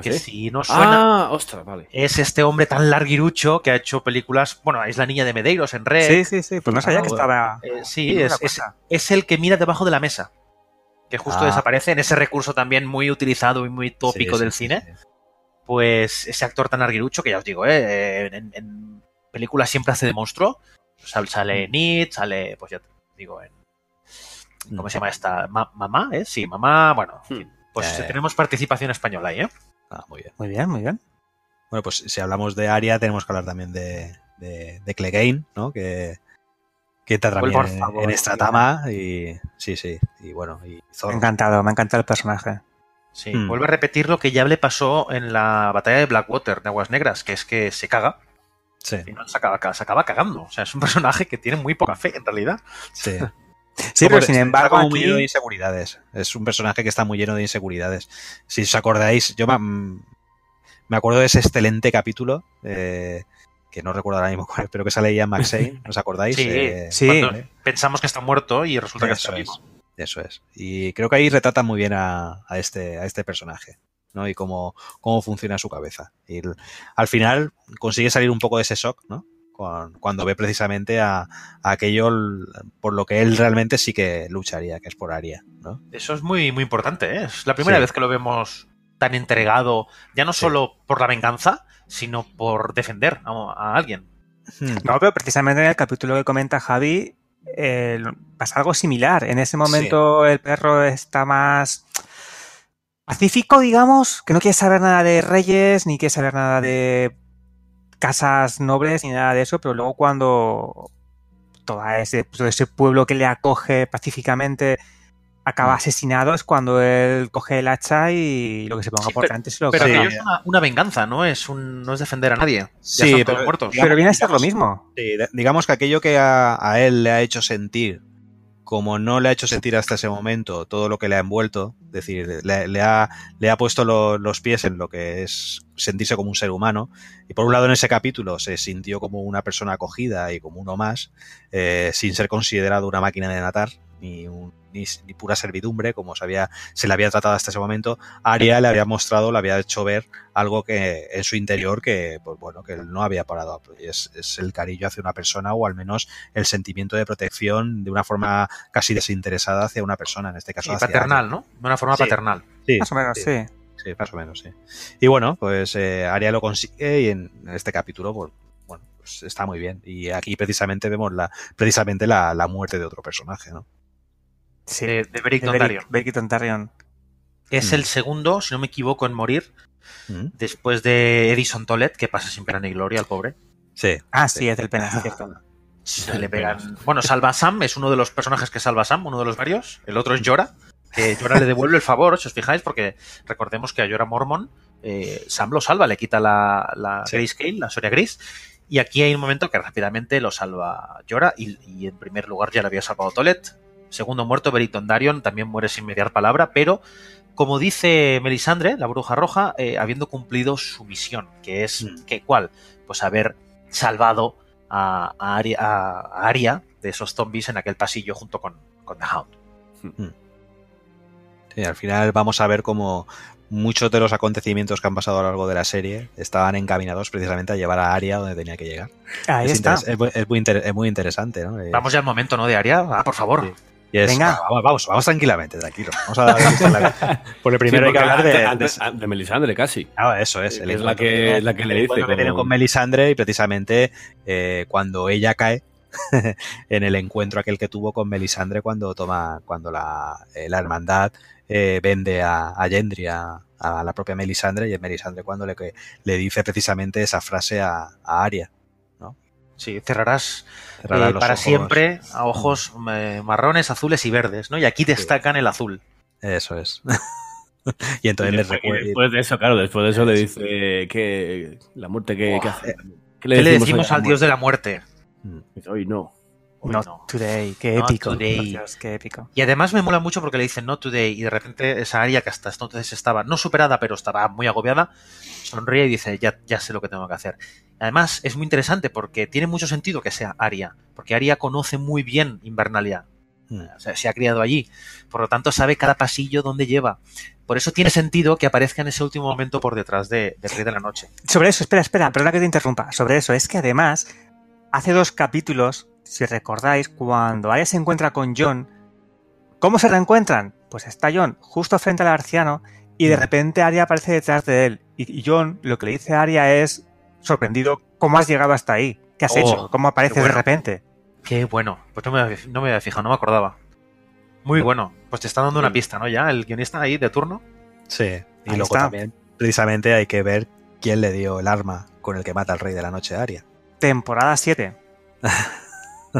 que ¿Ah, sí? si no suena, Ah, ostras, vale. es este hombre tan larguirucho que ha hecho películas, bueno, es la niña de Medeiros en Red. Sí, sí, sí, pues no sabía Ah, que estaba... Eh, sí, es, es- es el que mira debajo de la mesa, que justo Ah. desaparece en ese recurso también muy utilizado y muy tópico Sí, del sí, cine. sí. Pues ese actor tan larguirucho que ya os digo, eh, en, en películas siempre hace de monstruo. Sal- Sale en It, sale, pues ya te digo, en, ¿cómo se llama esta? Ma- ¿Mamá? ¿eh? Sí, mamá, bueno, pues tenemos participación española ahí, ¿eh? Ah, muy bien. Muy bien, muy bien. Bueno, pues si hablamos de Aria, tenemos que hablar también de, de, de Clegane, ¿no? Que, que entra también en, favor, en esta sí. trama y sí, sí, y bueno, y Me ha Zorro. encantado, me ha encantado el personaje. Sí, Hmm. vuelve a repetir lo que ya le pasó en la batalla de Blackwater, de Aguas Negras, que es que se caga Sí, y no se acaba, se acaba cagando. O sea, es un personaje que tiene muy poca fe, en realidad. sí. Sí, pero sin embargo muy lleno de inseguridades. Es un personaje que está muy lleno de inseguridades. Si os acordáis, yo me, me acuerdo de ese excelente capítulo, eh, que no recuerdo ahora mismo cuál, pero que sale Ian McShane, ¿os acordáis? Sí, Eh, sí. Pensamos que está muerto y resulta que Eso está es. vivo. Eso es. Y creo que ahí retrata muy bien a, a este, a este personaje. ¿no? Y cómo, cómo funciona su cabeza. Y el- al final consigue salir un poco de ese shock, ¿no? Cuan- Cuando ve precisamente a, a aquello por lo que él realmente sí que lucharía, que es por Aria, ¿no? Eso es muy, muy importante, ¿eh? Es la primera Sí. vez que lo vemos tan entregado, ya no Sí. solo por la venganza, sino por defender a, a alguien. Hmm. No, pero precisamente en el capítulo que comenta Javi eh, pasa algo similar. En ese momento el perro está más pacífico, digamos, que no quiere saber nada de reyes, ni quiere saber nada de casas nobles, ni nada de eso, pero luego cuando todo ese, todo ese pueblo que le acoge pacíficamente acaba Mm. asesinado, es cuando él coge el hacha y lo que se ponga Sí, por pero- delante se lo Pero aquello es una, una venganza, ¿no? Es, un, no es defender a nadie. Ya Sí, están todos pero- muertos. Pero viene a ser lo mismo. Sí, digamos que aquello que a, a él le ha hecho sentir, como no le ha hecho sentir hasta ese momento todo lo que le ha envuelto, es decir, le, ha, le ha puesto lo- los pies en lo que es sentirse como un ser humano, y por un lado en ese capítulo se sintió como una persona acogida y como uno más, eh, sin ser considerado una máquina de matar, ni, un- ni, ni pura servidumbre, como se, había, se le había tratado hasta ese momento, Aria le había mostrado, le había hecho ver algo que en su interior que, pues bueno, que él no había parado. Y Es, es el cariño hacia una persona o al menos el sentimiento de protección de una forma casi desinteresada hacia una persona, en este caso. Hacia paternal, ¿no? De una forma Sí. paternal. Sí, Más o menos, sí, sí. sí, más o menos, sí. Y bueno, pues eh, Aria lo consigue y en este capítulo, pues, bueno, pues está muy bien. Y aquí precisamente vemos la, precisamente la, la muerte de otro personaje, ¿no? Sí, de, de Beric Dondarrion. Beric, Dondarrion. Es Mm. el segundo, si no me equivoco, en morir Mm. después de Edison Tolet, que pasa sin pena ni gloria al pobre. Sí. Ah, sí, es del pena, es cierto. Se le pegan. Bueno, salva a Sam, es uno de los personajes que salva a Sam, uno de los varios. El otro es Yora, que Yora le devuelve el favor, si os fijáis, porque recordemos que a Yora Mormon eh, Sam lo salva, le quita la, la Sí. Grayscale, la Soria Gris. Y aquí hay un momento que rápidamente lo salva y, y en primer lugar ya le había salvado Tolet. Segundo muerto, Beriton Darion, también muere sin mediar palabra, pero como dice Melisandre, la bruja roja, eh, habiendo cumplido su misión, que es, Mm. que ¿cuál? Pues haber salvado a, a Arya, a- a Arya de esos zombies en aquel pasillo junto con, con The Hound. Sí, al final vamos a ver cómo muchos de los acontecimientos que han pasado a lo largo de la serie estaban encaminados precisamente a llevar a Aria donde tenía que llegar. Ahí es, está. interes- es muy- es muy, inter- es muy interesante, ¿no? Vamos ya al momento, ¿no? De Arya, ah, por favor. Sí. Y es- Venga. Vamos, vamos, vamos tranquilamente, tranquilo. Vamos a dar Porque primero Sí, hay que hablar de, antes- de- antes- de Melisandre casi. Ah, eso es. Es la que- la que le dice encuentro que tiene como- con Melisandre y precisamente eh, cuando ella cae en el encuentro aquel que tuvo con Melisandre cuando toma, cuando la, eh, la hermandad eh, vende a, a Gendry, a, a la propia Melisandre, y es Melisandre cuando le, que- le dice precisamente esa frase a, a Arya. Sí, cerrarás Cerrará eh, los para ojos. siempre a ojos eh, marrones, azules y verdes, ¿no? Y aquí destacan el azul. Eso es. y entonces Y le después, y recuerda. después de eso, claro, después de eso le dice que la muerte que, que hace. ¿Qué le decimos hoy al dios de la muerte? Dice, Hoy no. Not no. today, qué Not épico. today. Dios, qué épico. Y además me mola mucho porque le dicen no today y de repente esa Aria que hasta entonces estaba no superada pero estaba muy agobiada sonríe y dice ya, ya sé lo que tengo que hacer. Además es muy interesante porque tiene mucho sentido que sea Aria porque Aria conoce muy bien Invernalia. Mm. O sea, se ha criado allí. Por lo tanto sabe cada pasillo dónde lleva. Por eso tiene sentido que aparezca en ese último momento por detrás de, del Rey de la Noche. Sobre eso, espera, espera, perdona que te interrumpa. Sobre eso, es que además, hace dos capítulos, si recordáis, cuando Arya se encuentra con John, ¿cómo se reencuentran? Pues está John justo frente al arciano y de Mm. repente Arya aparece detrás de él. Y y John lo que le dice a Arya es, sorprendido, ¿cómo has llegado hasta ahí? ¿Qué has Oh, hecho? ¿Cómo apareces bueno. de repente? Qué bueno. Pues no me, había- no me había fijado, no me acordaba. Muy bueno. Pues te está dando una pista, ¿no? Ya, el guionista ahí de turno. Sí. Y Ahí luego está. también, precisamente, hay que ver quién le dio el arma con el que mata al rey de la noche a Arya. Temporada 7.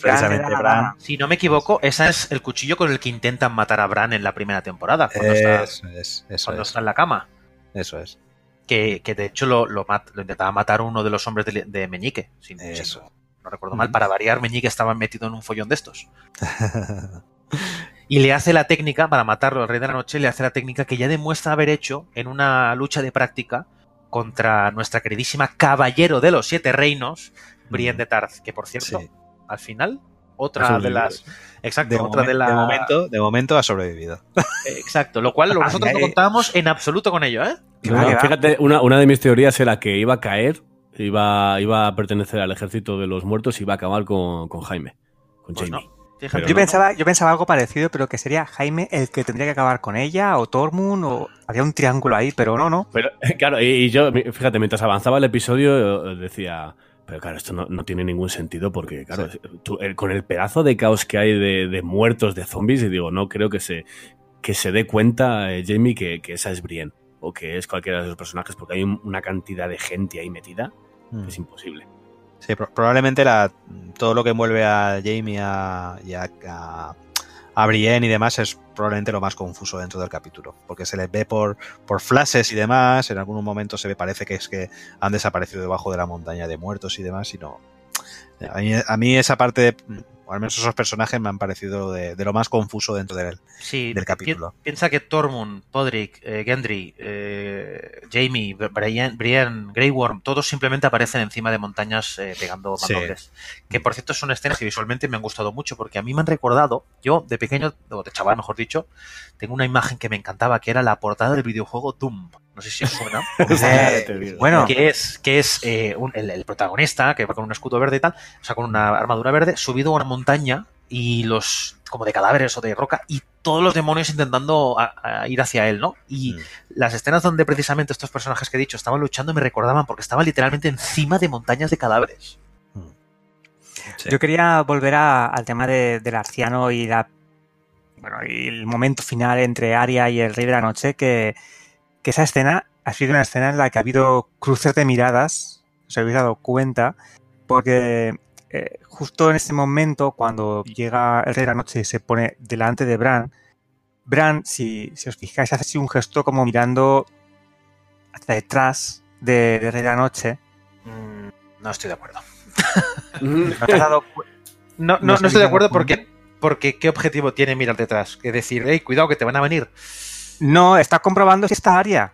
Precisamente era- Bran. Si no me equivoco, ese es el cuchillo con el que intentan matar a Bran en la primera temporada, cuando, está, Eso es, eso cuando es. está en la cama. Eso es. Que, que de hecho lo, lo, mat- lo intentaba matar uno de los hombres de, de Meñique. Si, si Eso. no, no recuerdo mal, para variar, Meñique estaba metido en un follón de estos. Y le hace la técnica, para matarlo al Rey de la Noche, le hace la técnica que ya demuestra haber hecho en una lucha de práctica contra nuestra queridísima Caballero de los Siete Reinos, Brienne de Tarth, que por cierto, Sí. al final, otra de las... Exacto, De, otra de la... de momento, de momento ha sobrevivido. Exacto, lo cual nosotros no contábamos en absoluto con ello, ¿eh? Fíjate, una, una de mis teorías era que iba a caer, iba, iba a pertenecer al ejército de los muertos y iba a acabar con, con Jaime, con Pues Jamie. no. Pero Yo no, pensaba, yo pensaba algo parecido, pero que sería Jaime el que tendría que acabar con ella, o Tormund, o había un triángulo ahí, pero no, no. Pero, claro, y, y yo, fíjate, mientras avanzaba el episodio, eh, decía, pero claro, esto no, no tiene ningún sentido porque, claro, tú, con el pedazo de caos que hay de, de muertos, de zombies, y digo, no creo que se, que se dé cuenta eh, Jamie que, que esa es Brienne o que es cualquiera de esos personajes porque hay un- una cantidad de gente ahí metida Mm. que es imposible. Sí, pro- probablemente la, todo lo que envuelve a Jamie a- y a, a, a Brienne y demás es probablemente lo más confuso dentro del capítulo, porque se les ve por, por flashes y demás, en algunos momentos se ve, parece que es que han desaparecido debajo de la montaña de muertos y demás, y no... A mí, a mí esa parte, o al menos esos personajes me han parecido de, de lo más confuso dentro del, Sí, del pi- capítulo. Piensa que Tormund, Podrick, eh, Gendry, eh, Jamie, Brian, Brienne, Grey Worm, todos simplemente aparecen encima de montañas eh, pegando Sí. mandobles. Que por cierto son escenas que visualmente me han gustado mucho porque a mí me han recordado, yo de pequeño, o de chaval mejor dicho, tengo una imagen que me encantaba que era la portada del videojuego Doom. No sé si os suena. Eh, bueno, que es, que es eh, un- el, el protagonista, que va con un escudo verde y tal, o sea, con una armadura verde, subido a una montaña y los, como de cadáveres o de roca, y todos los demonios intentando a- a ir hacia él, ¿no? Y Mm. las escenas donde precisamente estos personajes que he dicho estaban luchando me recordaban porque estaban literalmente encima de montañas de cadáveres. Sí, Sí. Yo quería volver a- al tema de- del arciano y la bueno, y el momento final entre Arya y el Rey de la Noche, que, que esa escena ha sido una escena en la que ha habido cruces de miradas, os habéis dado cuenta, porque eh, justo en ese momento, cuando llega el Rey de la Noche y se pone delante de Bran, Bran, si, si os fijáis, hace así un gesto como mirando hacia detrás de, de Rey de la Noche. Mm, no estoy de acuerdo. ¿No te has dado cu- No, no, ¿No no se estoy de acuerdo porque, porque ¿qué objetivo tiene mirar detrás? Que decir, hey, cuidado que te van a venir. No, está comprobando si está Arya.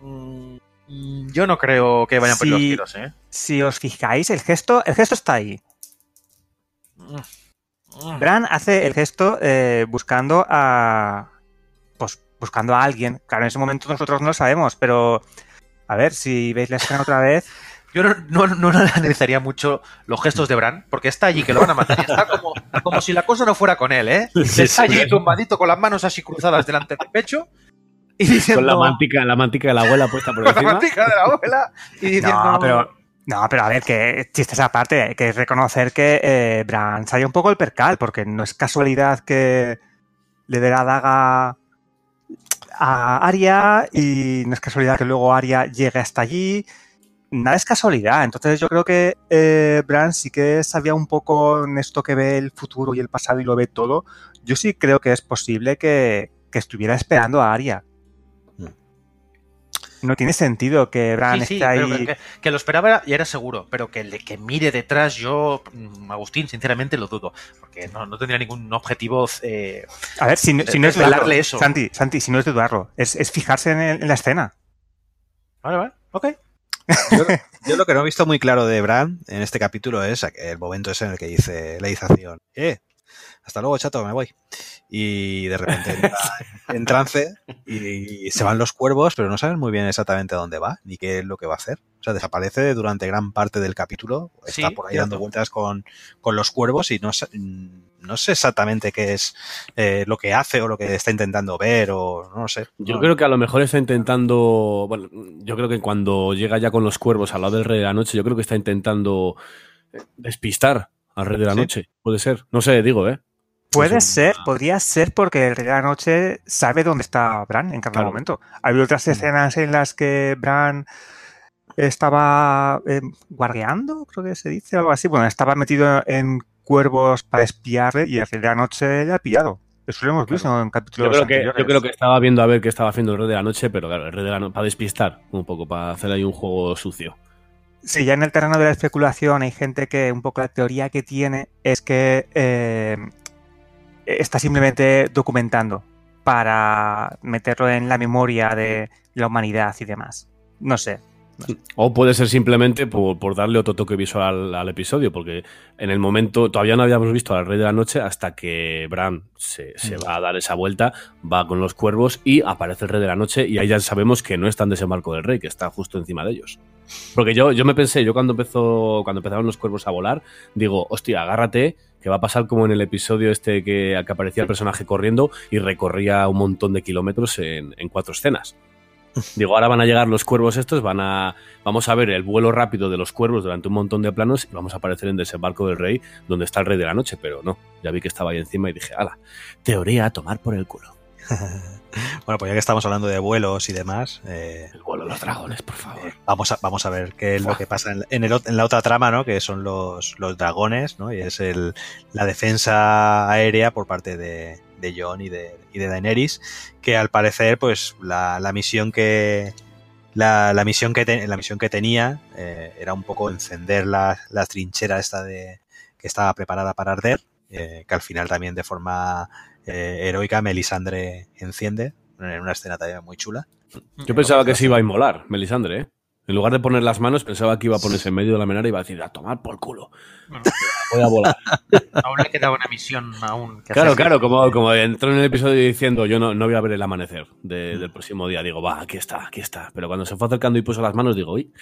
Mm, mm, Yo no creo que vayan por los tiros, ¿eh? Si os fijáis, el gesto, el gesto está ahí. Mm. Bran hace el gesto eh, buscando a. Pues buscando a alguien. Claro, en ese momento nosotros no lo sabemos, pero. A ver, si veis la escena otra vez. Yo no, no, no analizaría mucho los gestos de Bran, porque está allí que lo van a matar y está como, como si la cosa no fuera con él, ¿eh? Sí, está sí. allí tumbadito con las manos así cruzadas delante del pecho y diciendo Con la mantica, la mantica de la abuela puesta por con la encima. mantica de la abuela y diciendo No, pero. No, pero a ver, que chistes aparte, hay que reconocer que eh, Bran salió un poco el percal, porque no es casualidad que le dé la daga a Arya y no es casualidad que luego Arya llegue hasta allí. Nada es casualidad. Entonces yo creo que eh, Bran sí que sabía un poco en esto que ve el futuro y el pasado y lo ve todo. Yo sí creo que es posible que, que estuviera esperando a Arya. Mm. No tiene sentido que Bran Sí, sí, esté ahí. pero que, que lo esperaba y era seguro, pero que, le- que mire detrás, yo, mm, Agustín, sinceramente lo dudo, porque no, no tendría ningún objetivo. eh, A ver, si, no- si no es dudarlo, eso. Santi, Santi, si no es de dudarlo, es, es fijarse en, el- en la escena. Vale, vale, ok. Yo, lo que no he visto muy claro de Bran en este capítulo es el momento ese en el que dice la Ización, eh, hasta luego chato, me voy. Y de repente entra en trance y, y se van los cuervos, pero no saben muy bien exactamente a dónde va ni qué es lo que va a hacer. O sea, desaparece durante gran parte del capítulo, está Sí, por ahí dando vueltas con, con los cuervos y no sé, no sé exactamente qué es eh, lo que hace o lo que está intentando ver o no sé. Yo No. creo que a lo mejor está intentando. Bueno, yo creo que cuando llega ya con los cuervos al lado del Rey de la Noche, yo creo que está intentando eh, despistar al Rey de la Sí. Noche. Puede ser. No sé, digo, ¿eh? Puede ser, una- podría ser porque el Rey de la Noche sabe dónde está Bran en cada Claro. momento. Ha habido otras escenas en las que Bran estaba eh, guardeando, creo que se dice, algo así. Bueno, estaba metido en cuervos para espiarle y el Rey de la Noche le ha pillado. Eso lo hemos visto en Yo capítulos creo, que, yo creo que estaba viendo a ver qué estaba haciendo el Rey de la Noche, pero claro, el Rey de la Noche, para despistar un poco, para hacer ahí un juego sucio. Sí, ya en el terreno de la especulación hay gente que un poco la teoría que tiene es que eh, está simplemente documentando para meterlo en la memoria de la humanidad y demás. No sé. O puede ser simplemente por, por darle otro toque visual al, al episodio, porque en el momento todavía no habíamos visto al Rey de la Noche hasta que Bran se, se va a dar esa vuelta, va con los cuervos y aparece el Rey de la Noche y ahí ya sabemos que no está en desembarco del Rey, que está justo encima de ellos. Porque yo, yo me pensé, yo cuando empezó, cuando empezaron los cuervos a volar, digo, hostia, agárrate, que va a pasar como en el episodio este que, que aparecía el personaje corriendo y recorría un montón de kilómetros en, en cuatro escenas. Digo, ahora van a llegar los cuervos estos, van a, vamos a ver el vuelo rápido de los cuervos durante un montón de planos y vamos a aparecer en Desembarco del Rey, donde está el Rey de la Noche, pero no, ya vi que estaba ahí encima y dije, ala, teoría a tomar por el culo. Bueno, pues ya que estamos hablando de vuelos y demás, eh, El vuelo de los dragones, por favor. eh, vamos, a, vamos a ver qué es lo que pasa en, en el ot- en la otra trama, ¿no? Que son los, los dragones, ¿no? Y es el, la defensa aérea por parte de, de Jon y de, y de Daenerys, que al parecer, pues, la, la misión que la, la misión que te- la misión que tenía eh, era un poco encender la, la trinchera esta de que estaba preparada para arder, eh, que al final también de forma eh, heroica Melisandre enciende en una escena también muy chula. Yo pensaba que se iba a inmolar, Melisandre, ¿eh? En lugar de poner las manos, pensaba que iba a ponerse en medio de la menara y iba a decir, a tomar por culo. Bueno, Voy a volar. aún le quedaba una misión aún que Claro, claro, como, como entró en el episodio diciendo yo no, no voy a ver el amanecer de- del próximo día, digo, va, aquí está, aquí está. Pero cuando se fue acercando y puso las manos, digo, uy,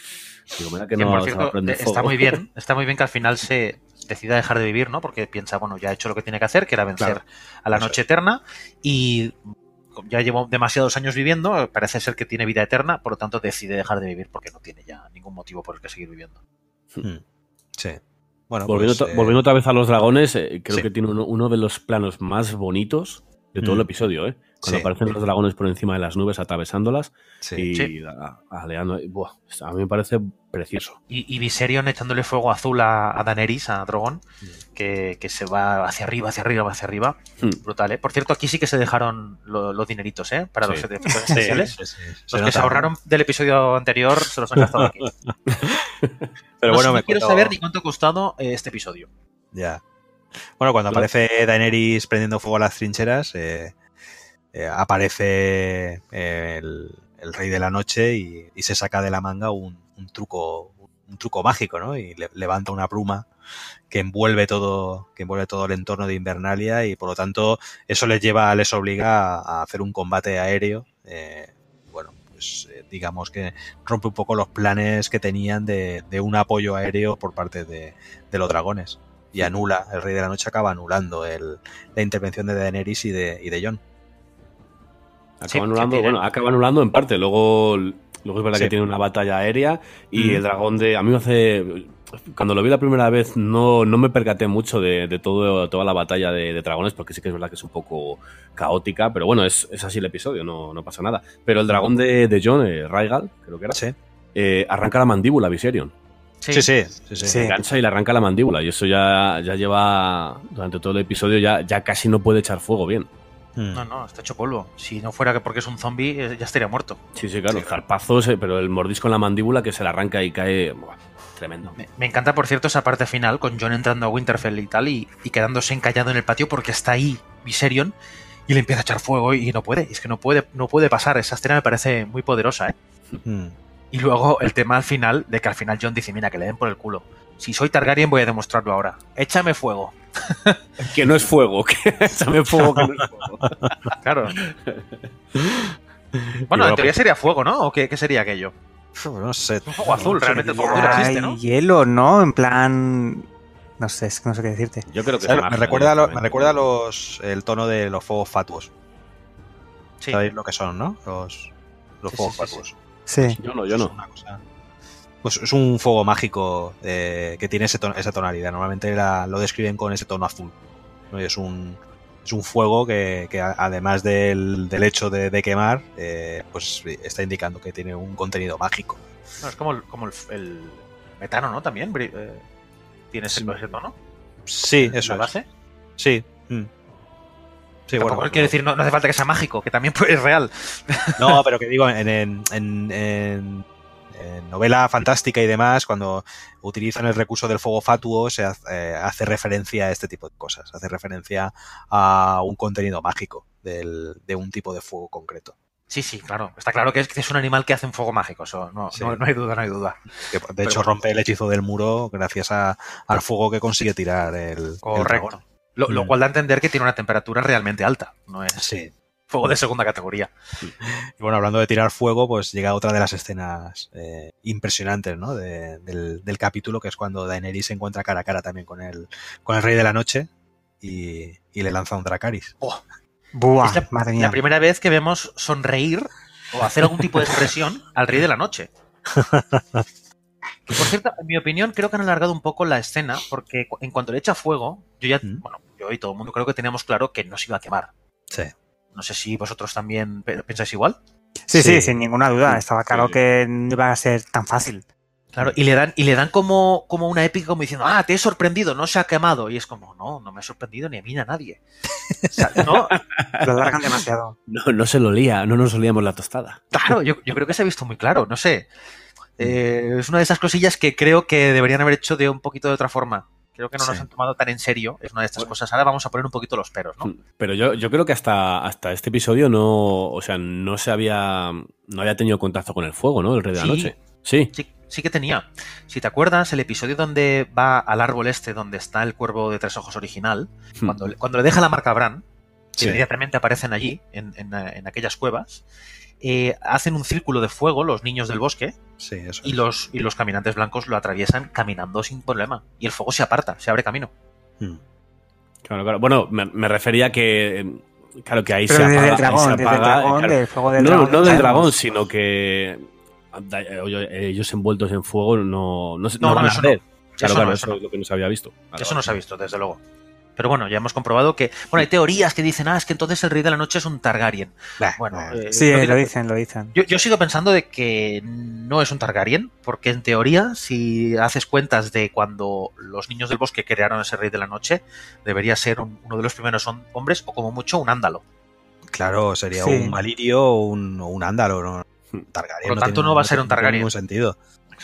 digo, mira que no por se va cierto, a prender eh, está fuego. muy bien, está muy bien que al final se decida dejar de vivir, ¿no? Porque piensa, bueno, ya ha hecho lo que tiene que hacer, que era vencer Claro. a la noche eterna y ya llevo demasiados años viviendo, parece ser que tiene vida eterna, por lo tanto decide dejar de vivir porque no tiene ya ningún motivo por el que seguir viviendo. Mm, Sí. Bueno, Volviendo, pues, to- eh, volviendo otra vez a los dragones, eh, creo sí. que tiene uno, uno de los planos más bonitos de todo Mm. el episodio, ¿eh? Cuando Sí. aparecen los dragones por encima de las nubes atravesándolas sí. y Sí. a- aleando. y, buah, a mí me parece precioso. Y, y Viserion echándole fuego azul a, a Daenerys, a Drogon, que, que se va hacia arriba, hacia arriba, hacia arriba. Mm. Brutal, ¿eh? Por cierto, aquí sí que se dejaron lo- los dineritos, ¿eh? Para Sí. los efectos especiales. sí, sí, se Los que nota, se ahorraron del episodio anterior se los han gastado aquí. Pero No bueno, sé, me no quiero cuento- saber ni cuánto ha costado eh, este episodio. Ya. Bueno, cuando aparece Daenerys prendiendo fuego a las trincheras, eh, eh, aparece eh, el, el rey de la noche y, y se saca de la manga un, un truco un truco mágico, ¿no? Y le- levanta una pluma que envuelve todo que envuelve todo el entorno de Invernalia y por lo tanto eso les lleva les obliga a, hacer un combate aéreo. eh, bueno, pues eh, digamos que rompe un poco los planes que tenían de, de un apoyo aéreo por parte de, de los dragones y anula, el Rey de la Noche acaba anulando el- la intervención de Daenerys y de, y de Jon. Acaba Sí, anulando, bueno, acaba anulando en parte. Luego, luego es verdad Sí. que tiene una batalla aérea y Mm. el dragón de. A mí me hace. Cuando lo vi la primera vez, no, no me percaté mucho de, de todo, toda la batalla de, de dragones, porque sí que es verdad que es un poco caótica, pero bueno, es, es así el episodio, no, no pasa nada. Pero el dragón de, de John, eh, Rhaegal, creo que era, Sí, eh, arranca la mandíbula, Viserion. sí, sí. sí, sí. Sí. Se engancha y le arranca la mandíbula. Y eso ya, ya lleva, durante todo el episodio, ya, ya casi no puede echar fuego bien. Mm. No, no, está hecho polvo. Si no fuera que porque es un zombie, eh, ya estaría muerto. Sí, sí, claro, zarpazos, eh, pero el mordisco en la mandíbula que se le arranca y cae. buah, tremendo. Me, me encanta, por cierto, esa parte final con John entrando a Winterfell y tal y, y quedándose encallado en el patio porque está ahí Viserion y le empieza a echar fuego y no puede. Es que no puede, no puede pasar. Esa escena me parece muy poderosa, ¿eh? Mm. Y luego el tema al final, de que al final John dice, mira, que le den por el culo. Si soy Targaryen voy a demostrarlo ahora. Échame fuego. Que no es fuego, que échame fuego que no es fuego. Claro. Bueno, en teoría sería fuego, ¿no? ¿O qué, qué sería aquello? no sé. Un fuego azul, realmente el fuego azul existe, ¿no? hielo, ¿no? En plan... No sé, es que no sé qué decirte. Yo creo que ¿Sabes? es Me recuerda, lo- me recuerda los, el tono de los fuegos fatuos. Sí. ¿Sabéis lo que son, no? Los, los Sí, fuegos sí, sí, fatuos. Sí. Yo no, yo Es no. una cosa- Pues es un fuego mágico eh, que tiene ese ton- esa tonalidad. Normalmente la- lo describen con ese tono azul. ¿no? Y es un, es un fuego que, que además del, del hecho de, de quemar, eh, pues está indicando que tiene un contenido mágico. No, es como el, como el, el metano, ¿no? También eh, tiene ese, ese tono. Sí, la eso es. base. Sí. mm. Sí, Tampoco bueno. quiero decir, no, no hace falta que sea mágico, que también pues, es real. No, pero que digo, en, en- en- en- en novela fantástica y demás, cuando utilizan el recurso del fuego fatuo, se hace, eh, hace referencia a este tipo de cosas. Hace referencia a un contenido mágico del- de un tipo de fuego concreto. Sí, sí, claro. Está claro que es, que es un animal que hace un fuego mágico. Eso no, Sí. no, no hay duda, no hay duda. De Pero hecho, bueno. rompe el hechizo del muro gracias a- al fuego que consigue tirar el, Correcto. Lo, lo Mm. cual da a entender que tiene una temperatura realmente alta. No es Sí. Fuego de segunda categoría. Y bueno, hablando de tirar fuego, pues llega otra de las escenas eh, impresionantes ¿no? de- del, del capítulo, que es cuando Daenerys se encuentra cara a cara también con el, con el Rey de la Noche y, y le lanza un Dracaris. Buah, Es la, madre la mía. primera vez que vemos sonreír o hacer algún tipo de expresión al rey de la noche. Que, por cierto, en mi opinión, creo que han alargado un poco la escena, porque en cuanto le echa fuego, yo ya, Mm. bueno, yo y todo el mundo creo que teníamos claro que no se iba a quemar. Sí. No sé si vosotros también pe- pensáis igual. Sí, sí, Sí. sin ninguna duda. Sí, Estaba claro sí. que no iba a ser tan fácil. Claro, y le dan, y le dan como, como una épica como diciendo, ah, te he sorprendido, no se ha quemado. Y es como, no, no me ha sorprendido ni a mí ni a nadie. O sea, no, Lo alargan demasiado. No, no se lo lía, no nos olíamos la tostada. Claro, yo, yo creo que se ha visto muy claro, no sé. Eh, es una de esas cosillas que creo que deberían haber hecho de un poquito de otra forma. Creo que no nos han tomado tan en serio. Es una de estas cosas. Ahora vamos a poner un poquito los peros, ¿no? Pero yo, yo creo que hasta, hasta este episodio no, o sea, no se había, no había tenido contacto con el fuego, ¿no? El rey de la noche. Sí. Sí, sí que tenía. Si te acuerdas, el episodio donde va al árbol este, donde está el cuervo de tres ojos original, Hmm. cuando, le- cuando le deja la marca a Bran, que inmediatamente aparecen allí, en, en, en aquellas cuevas, eh, hacen un círculo de fuego los niños del bosque Sí, eso. y es. los, y los caminantes blancos lo atraviesan caminando sin problema. Y el fuego se aparta, se abre camino. Mm. Claro, claro. Bueno, me, me refería que, eh, claro, que ahí Pero se desde apaga, el ahí dragón, se desde el apaga, dragón, claro. del fuego del no, dragón. no del dragón, sino que eh, ellos envueltos en fuego no, no, se- No, no van a. Claro, Eso claro, no, eso es lo que no se había visto. Vale, Eso vale. no se ha visto, desde luego. Pero bueno, ya hemos comprobado que. Bueno, hay teorías que dicen, ah, es que entonces el Rey de la Noche es un Targaryen. Bah, Bueno, bah. eh, Sí, no lo dicen, lo dicen. Yo, yo sigo pensando de que no es un Targaryen, porque en teoría, si haces cuentas de cuando los niños del bosque crearon ese Rey de la Noche, debería ser un- uno de los primeros hom- hombres, o como mucho un ándalo. Claro, sería Sí. un Valirio o un, un Ándalo. ¿no? Hmm. Targaryen Por lo tanto, tiene- no va a ser un tiene Targaryen. ningún sentido.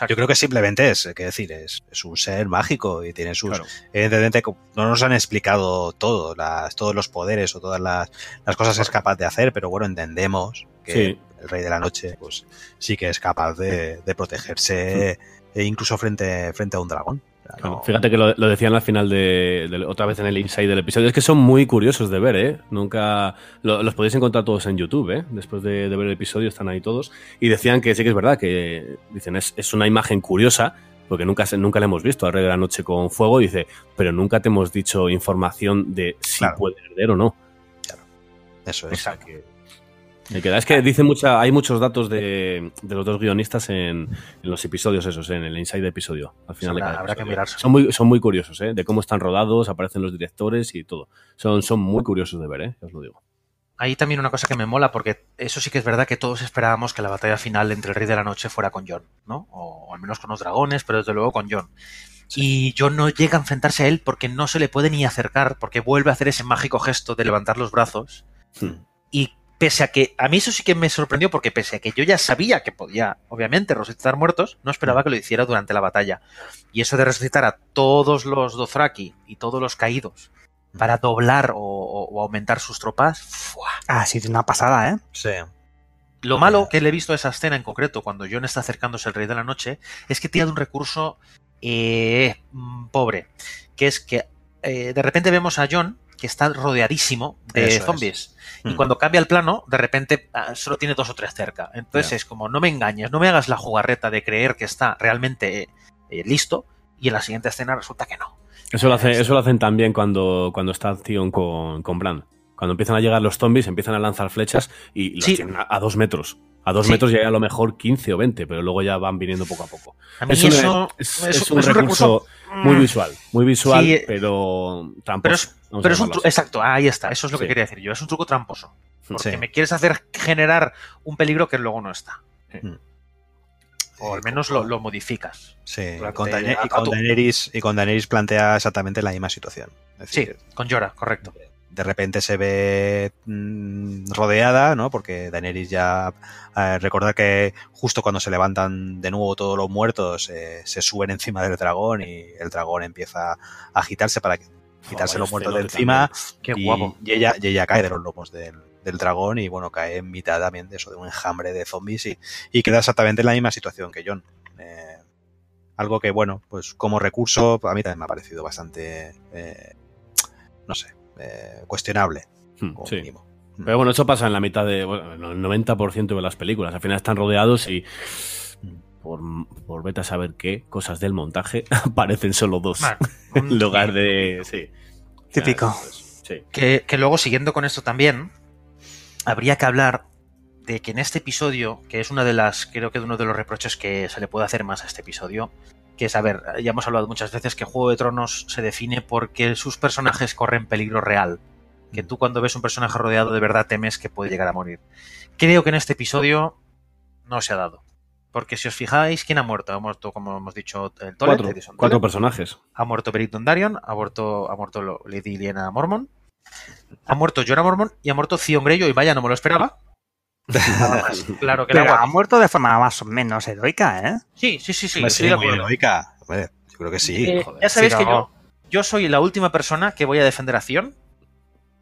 Yo creo que simplemente es, que decir, es, es un ser mágico y tiene sus. Claro. Evidentemente, no nos han explicado todo, las, todos los poderes o todas las, las cosas que es capaz de hacer, pero bueno, entendemos que Sí. el Rey de la Noche, pues sí que es capaz de, de protegerse e incluso frente, frente a un dragón. O Claro, Fíjate que lo, lo decían al final de, de- otra vez en el inside del episodio. Es que son muy curiosos de ver, ¿eh? Nunca lo- los podéis encontrar todos en YouTube, ¿eh? Después de, de ver el episodio están ahí todos y decían que sí que es verdad que dicen es, es una imagen curiosa porque nunca nunca le hemos visto al Rey de la Noche con fuego dice, pero nunca te hemos dicho información de si Claro. puede arder o no. Eso O es. sea que es que dice mucha, hay muchos datos de, de los dos guionistas en, en los episodios esos, en el inside de episodio. Al final de Habrá- cada habrá que mirarse. Son muy, son muy curiosos, ¿eh? De cómo están rodados, aparecen los directores y todo. Son, son muy curiosos de ver, ¿eh? Os lo digo. Hay también una cosa que me mola, porque eso sí que es verdad que todos esperábamos que la batalla final entre el Rey de la Noche fuera con Jon, ¿no? O, al menos con los dragones, pero desde luego con Jon. Y Jon no llega a enfrentarse a él porque no se le puede ni acercar, porque vuelve a hacer ese mágico gesto de levantar los brazos. Hmm. Y pese a que, a mí eso sí que me sorprendió, porque pese a que yo ya sabía que podía, obviamente, resucitar muertos, no esperaba que lo hiciera durante la batalla. Y eso de resucitar a todos los Dothraki y todos los caídos para doblar o, o- o aumentar sus tropas, ¡fua! Ah, sí, una pasada, ¿eh? Sí. Lo malo que le he visto a esa escena en concreto, cuando Jon está acercándose al Rey de la Noche, es que tira de un recurso eh, mm, pobre, que es que eh, de repente vemos a Jon que está rodeadísimo de Eso es. zombies. Y Mm. cuando cambia el plano, de repente ah, solo tiene dos o tres cerca. Entonces es como, no me engañes, no me hagas la jugarreta de creer que está realmente eh, listo y en la siguiente escena resulta que no. Eso lo, hace, eso lo hacen también cuando, cuando está Theon con, con Bran. Cuando empiezan a llegar los zombies, empiezan a lanzar flechas y los Sí. tienen a, a dos metros. A dos Sí. metros ya a lo mejor 15 o 20, pero luego ya van viniendo poco a poco. A mí Es un, eso es, es- es un es un recurso muy mm, visual, muy visual, Sí, pero tramposo. Pero es, pero un llamarlo tru- así. exacto, ahí está, eso es lo Sí. que quería decir yo, es un truco tramposo. Porque Sí. me quieres hacer generar un peligro que luego no está. Mm. O al menos lo, lo modificas. Sí, con Daener- a- y, con a tu- Daenerys, y con Daenerys plantea exactamente la misma situación. Es Sí, con Llora, correcto. De repente se ve mm, rodeada, ¿no? Porque Daenerys ya eh, recordar que justo cuando se levantan de nuevo todos los muertos eh, se suben encima del dragón y el dragón empieza a agitarse para quitarse los muertos de encima Qué y, guapo. y ella, y ella cae de los lomos del, del dragón y bueno, cae en mitad también de eso, de un enjambre de zombies y, y queda exactamente en la misma situación que John. Eh, algo que bueno, pues como recurso a mí también me ha parecido bastante, eh, no sé, eh, cuestionable. Hmm, como sí. mínimo. Pero bueno, eso pasa en la mitad de. Bueno, en el 90% de las películas. Al final están rodeados y. Por, por vete a saber qué, cosas del montaje, aparecen solo dos. Bueno, en lugar de. Sí. Típico. Pues, sí. que, que luego, siguiendo con esto también, habría que hablar de que en este episodio, que es una de las, creo que uno de los reproches que se le puede hacer más a este episodio, que es, a ver, ya hemos hablado muchas veces que Juego de Tronos se define porque sus personajes corren peligro real. Que tú cuando ves un personaje rodeado de verdad temes que puede llegar a morir. Creo que en este episodio no se ha dado. Porque si os fijáis, ¿quién ha muerto? Ha muerto, como hemos dicho, el Tolet, Cuatro, Edison cuatro personajes. Ha muerto Beric Dondarrion, ha muerto, ha muerto Lady Liena Mormon, ha muerto Jorah Mormon y ha muerto Theon Greyjoy. Vaya, no me lo esperaba. Más. Claro que Pero ha muerto de forma más o menos heroica, ¿eh? Sí, sí, sí, sí. Hombre, sí, muy heroica. Hombre, yo creo que sí. Eh, joder. ya sabéis Sí, que no. yo, yo soy la última persona que voy a defender a Theon,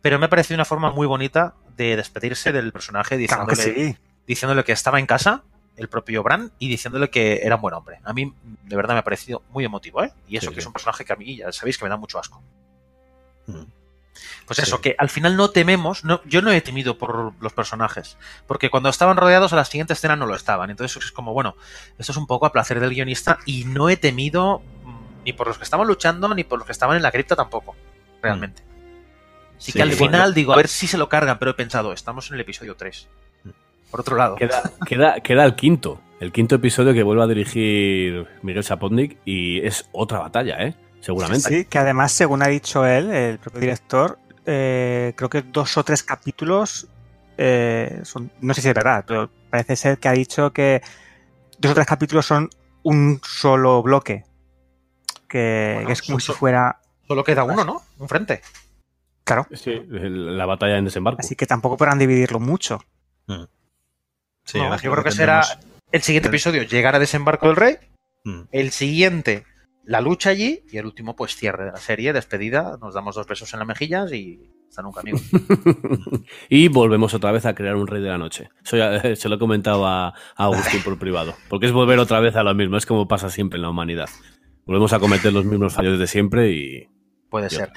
pero me ha parecido una forma muy bonita de despedirse del personaje Claro diciéndole, que sí. diciéndole que estaba en casa, el propio Bran, y diciéndole que era un buen hombre. A mí, de verdad, me ha parecido muy emotivo, ¿eh? Y eso Sí, que sí. es un personaje que a mí ya sabéis que me da mucho asco. Mm. Pues Sí. eso, que al final no tememos, no, yo no he temido por los personajes, porque cuando estaban rodeados a la siguiente escena no lo estaban, entonces es como, bueno, esto es un poco a placer del guionista y no he temido mm, ni por los que estaban luchando ni por los que estaban en la cripta tampoco, realmente. Así Sí, que al bueno. final digo, a ver si se lo cargan, pero he pensado, estamos en el episodio 3. Por otro lado, Queda, queda, queda el quinto el quinto episodio que vuelve a dirigir Miguel Sapotnik y es otra batalla, ¿eh? Seguramente. Sí, que además, según ha dicho él, el propio director, eh, creo que dos o tres capítulos eh, son, no sé si es verdad, pero parece ser que ha dicho que dos o tres capítulos son un solo bloque. Que, Bueno, que es como so- si fuera. Solo queda uno, ¿no? Un frente. Claro. Sí, la batalla en desembarco. Así que tampoco podrán dividirlo mucho. Sí, No, imagino yo creo que será tendremos- el siguiente episodio, llegar a desembarco del rey. Mm. El siguiente, la lucha allí. Y el último, pues cierre de la serie, despedida. Nos damos dos besos en las mejillas y hasta nunca, amigos. y volvemos otra vez a crear un rey de la noche. Eso ya, se lo he comentado a, a Agustín por privado. Porque es volver otra vez a lo mismo. Es como pasa siempre en la humanidad. Volvemos a cometer los mismos fallos de siempre y. Puede ser.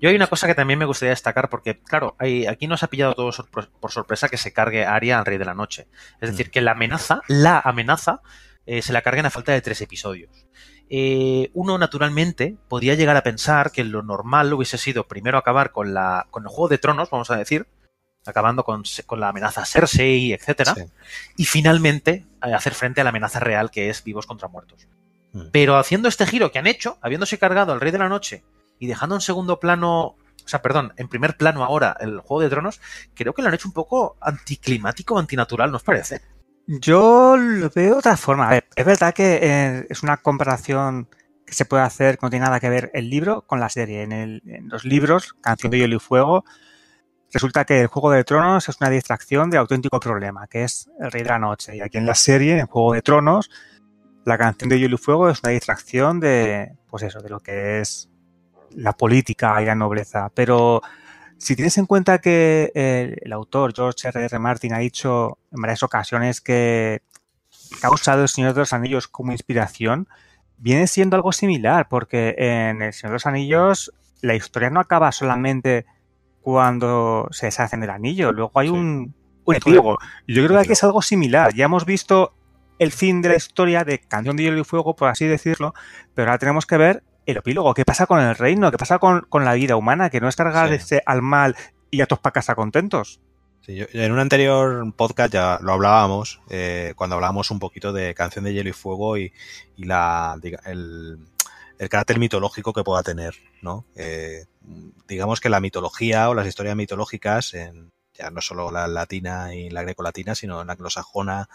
Yo hay una cosa que también me gustaría destacar, porque, claro, hay, aquí nos ha pillado todo sorpre- por sorpresa que se cargue Arya al Rey de la Noche. Es decir, que la amenaza, la amenaza, eh, se la carguen a falta de tres episodios. Eh, uno, naturalmente, podría llegar a pensar que lo normal hubiese sido primero acabar con, la, con el Juego de Tronos, vamos a decir, acabando con, la amenaza Cersei, etcétera, Sí. y finalmente eh, hacer frente a la amenaza real que es vivos contra muertos. Mm. Pero haciendo este giro que han hecho, habiéndose cargado al Rey de la Noche y dejando en segundo plano, o sea, perdón, en primer plano ahora el Juego de Tronos, creo que lo han hecho un poco anticlimático, antinatural, ¿nos parece? Yo lo veo de otra forma. A ver, es verdad que eh, es una comparación que se puede hacer, no tiene nada que ver el libro con la serie. En, el- en los libros, Canción de Hielo y Fuego, resulta que el Juego de Tronos es una distracción del auténtico problema, que es el Rey de la Noche. Y aquí en la serie, en Juego de Tronos, la Canción de Hielo y Fuego es una distracción de, pues eso, de lo que es la política y la nobleza. Pero si tienes en cuenta que el, el autor George R. R. Martin ha dicho en varias ocasiones que ha usado el Señor de los Anillos como inspiración, viene siendo algo similar, porque en el Señor de los Anillos la historia no acaba solamente cuando se deshacen del anillo, luego hay Sí. un, un epílogo. Yo creo que aquí es algo similar. Ya hemos visto el fin de la historia de Canción de Hielo y Fuego, por así decirlo, pero ahora tenemos que ver el epílogo. ¿Qué pasa con el reino? ¿Qué pasa con, con la vida humana? Que no es cargarse al mal y a todos para casa contentos. Sí, yo- en un anterior podcast ya lo hablábamos, eh, cuando hablábamos un poquito de Canción de Hielo y Fuego y, y la, diga- el, el carácter mitológico que pueda tener, ¿no? Eh, digamos que la mitología o las historias mitológicas, en, no solo la latina y la grecolatina, sino la anglosajona,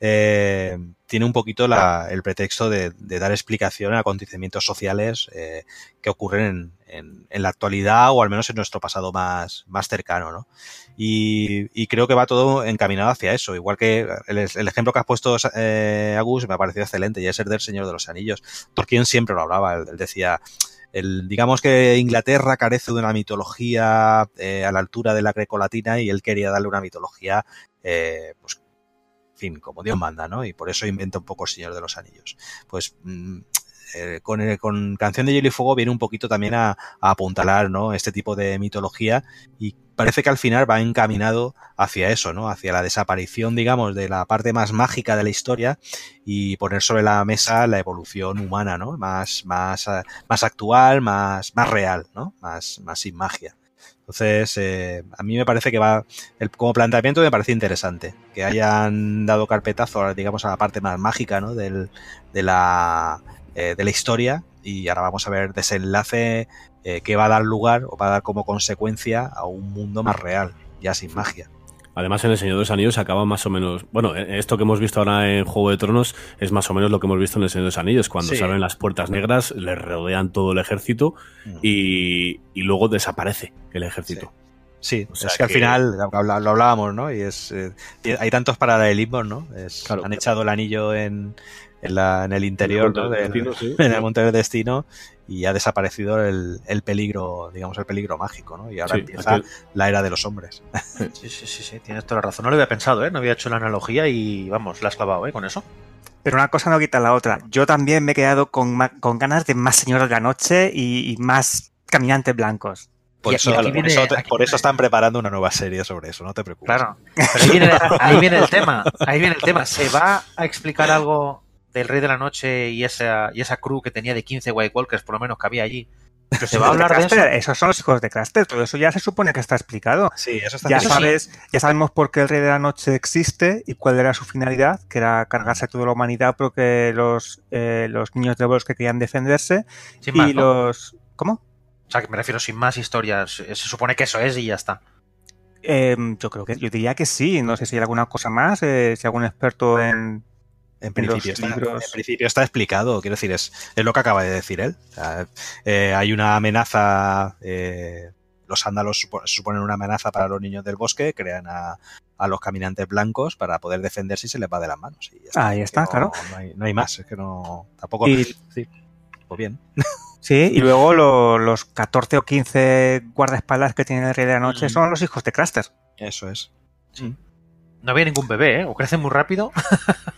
eh, tiene un poquito el pretexto de, dar explicación a acontecimientos sociales eh, que ocurren en, la actualidad o al menos en nuestro pasado más, más cercano, ¿no? Y, creo que va todo encaminado hacia eso. Igual que el, ejemplo que has puesto, eh, Agus, me ha parecido excelente, y es el del Señor de los Anillos. Tolkien siempre lo hablaba, él decía, el, digamos que Inglaterra carece de una mitología eh, a la altura de la grecolatina y él quería darle una mitología, eh, pues, en fin, como Dios manda, ¿no? Y por eso inventa un poco el Señor de los Anillos. Pues mm, eh, con, el- con Canción de Hielo y Fuego viene un poquito también a, apuntalar, ¿no? Este tipo de mitología y parece que al final va encaminado hacia eso, ¿no? Hacia la desaparición, digamos, de la parte más mágica de la historia y poner sobre la mesa la evolución humana, ¿no? Más, más, eh, más actual, más, más real, ¿no? Más, más sin magia. Entonces, eh, a mí me parece que va, el, como planteamiento me parece interesante, que hayan dado carpetazo, digamos, a la parte más mágica, ¿no? Del, de la, eh, de la historia y ahora vamos a ver desenlace eh, que va a dar lugar o va a dar como consecuencia a un mundo más real, ya sin magia. Además, en El Señor de los Anillos acaba más o menos. Bueno, eh, esto que hemos visto ahora en Juego de Tronos es más o menos lo que hemos visto en El Señor de los Anillos. Cuando Sí. se abren las puertas negras, le rodean todo el ejército Mm. y, y luego desaparece el ejército. Sí, O sea es que, al final lo, hablábamos, ¿no? Y es eh, hay tantos paralelismos, ¿no? Es- Claro. han echado el anillo en, en, la- en el interior, ¿no? del sí. en el monte del destino y ha desaparecido el, el peligro, digamos, el peligro mágico, ¿no? Y ahora Sí, empieza aquel- la era de los hombres. Sí, sí, sí, sí, tienes toda la razón. No lo había pensado, ¿eh? No había hecho la analogía y vamos, la has clavado, ¿eh? Con eso. Pero una cosa no quita la otra. Yo también me he quedado con, con ganas de más Señor de la Noche y, y más caminantes blancos. Por, Y- y eso, aquí por viene- eso te- aquí por eso viene- están preparando una nueva serie sobre eso, no te preocupes. Claro. Pero ahí viene, ahí viene el tema. Ahí viene el tema. ¿Se va a explicar algo del Rey de la Noche y esa, y esa crew que tenía de 15 White Walkers, por lo menos que había allí, Se va a hablar de eso. Esos son los hijos de Craster. Todo eso ya se supone que está explicado. Sí, eso está Ya explicado. sabes, ya sabemos por qué el Rey de la Noche existe y cuál era su finalidad, que era cargarse a toda la humanidad porque los, eh, los niños del bosque querían defenderse Sin más, y ¿no? los... ¿Cómo? O sea, que me refiero sin más historias. Se supone que eso es y ya está. Em, yo creo que yo diría que sí. No sé si hay alguna cosa más, eh, si algún experto en... En principio, está, libros. en principio está explicado, quiero decir, es, es lo que acaba de decir él. O sea, eh, hay una amenaza, eh, los ándalos supo- suponen una amenaza para los niños del bosque, crean a, a los caminantes blancos para poder defenderse y se les va de las manos. Y ya está. Ahí está, no- claro. No hay, no hay más, es que no. Tampoco. Y- Sí, pues bien. Sí, y luego lo- los 14 o 15 guardaespaldas que tiene el Rey de la Noche Mm. son los hijos de Craster. Eso es. No había ningún bebé, ¿eh? O crecen muy rápido.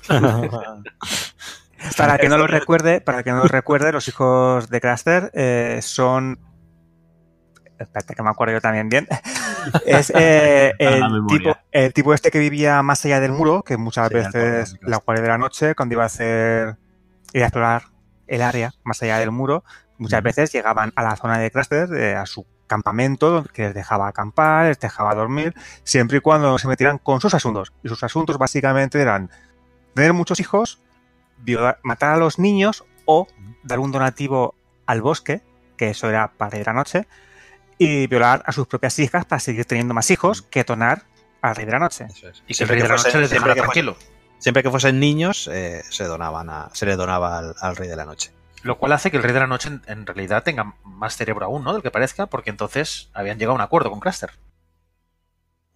Para que no lo recuerde, para que no lo recuerde, los hijos de Craster eh, son. Espérate que me acuerdo yo también bien. Es eh, el, tipo, el tipo este que vivía más allá del muro, que muchas Sí, veces la guardia de la noche, cuando iba a hacer. ir a explorar el área más allá del muro, muchas veces llegaban a la zona de Craster, eh, a su campamento, que les dejaba acampar, les dejaba dormir, siempre y cuando se metieran con sus asuntos. Y sus asuntos básicamente eran tener muchos hijos, violar- matar a los niños o dar un donativo al bosque, que eso era para ir a la noche, y violar a sus propias hijas para seguir teniendo más hijos que tonar al rey de la noche. Eso es. Y que el Siempre rey de la noche les siempre dejara que fuesen- tranquilo. Siempre que fuesen niños, eh, se donaban a, se les donaba al, al rey de la noche. Lo cual hace que el rey de la noche en, en realidad tenga más cerebro aún, ¿no? Del que parezca, porque entonces habían llegado a un acuerdo con Craster.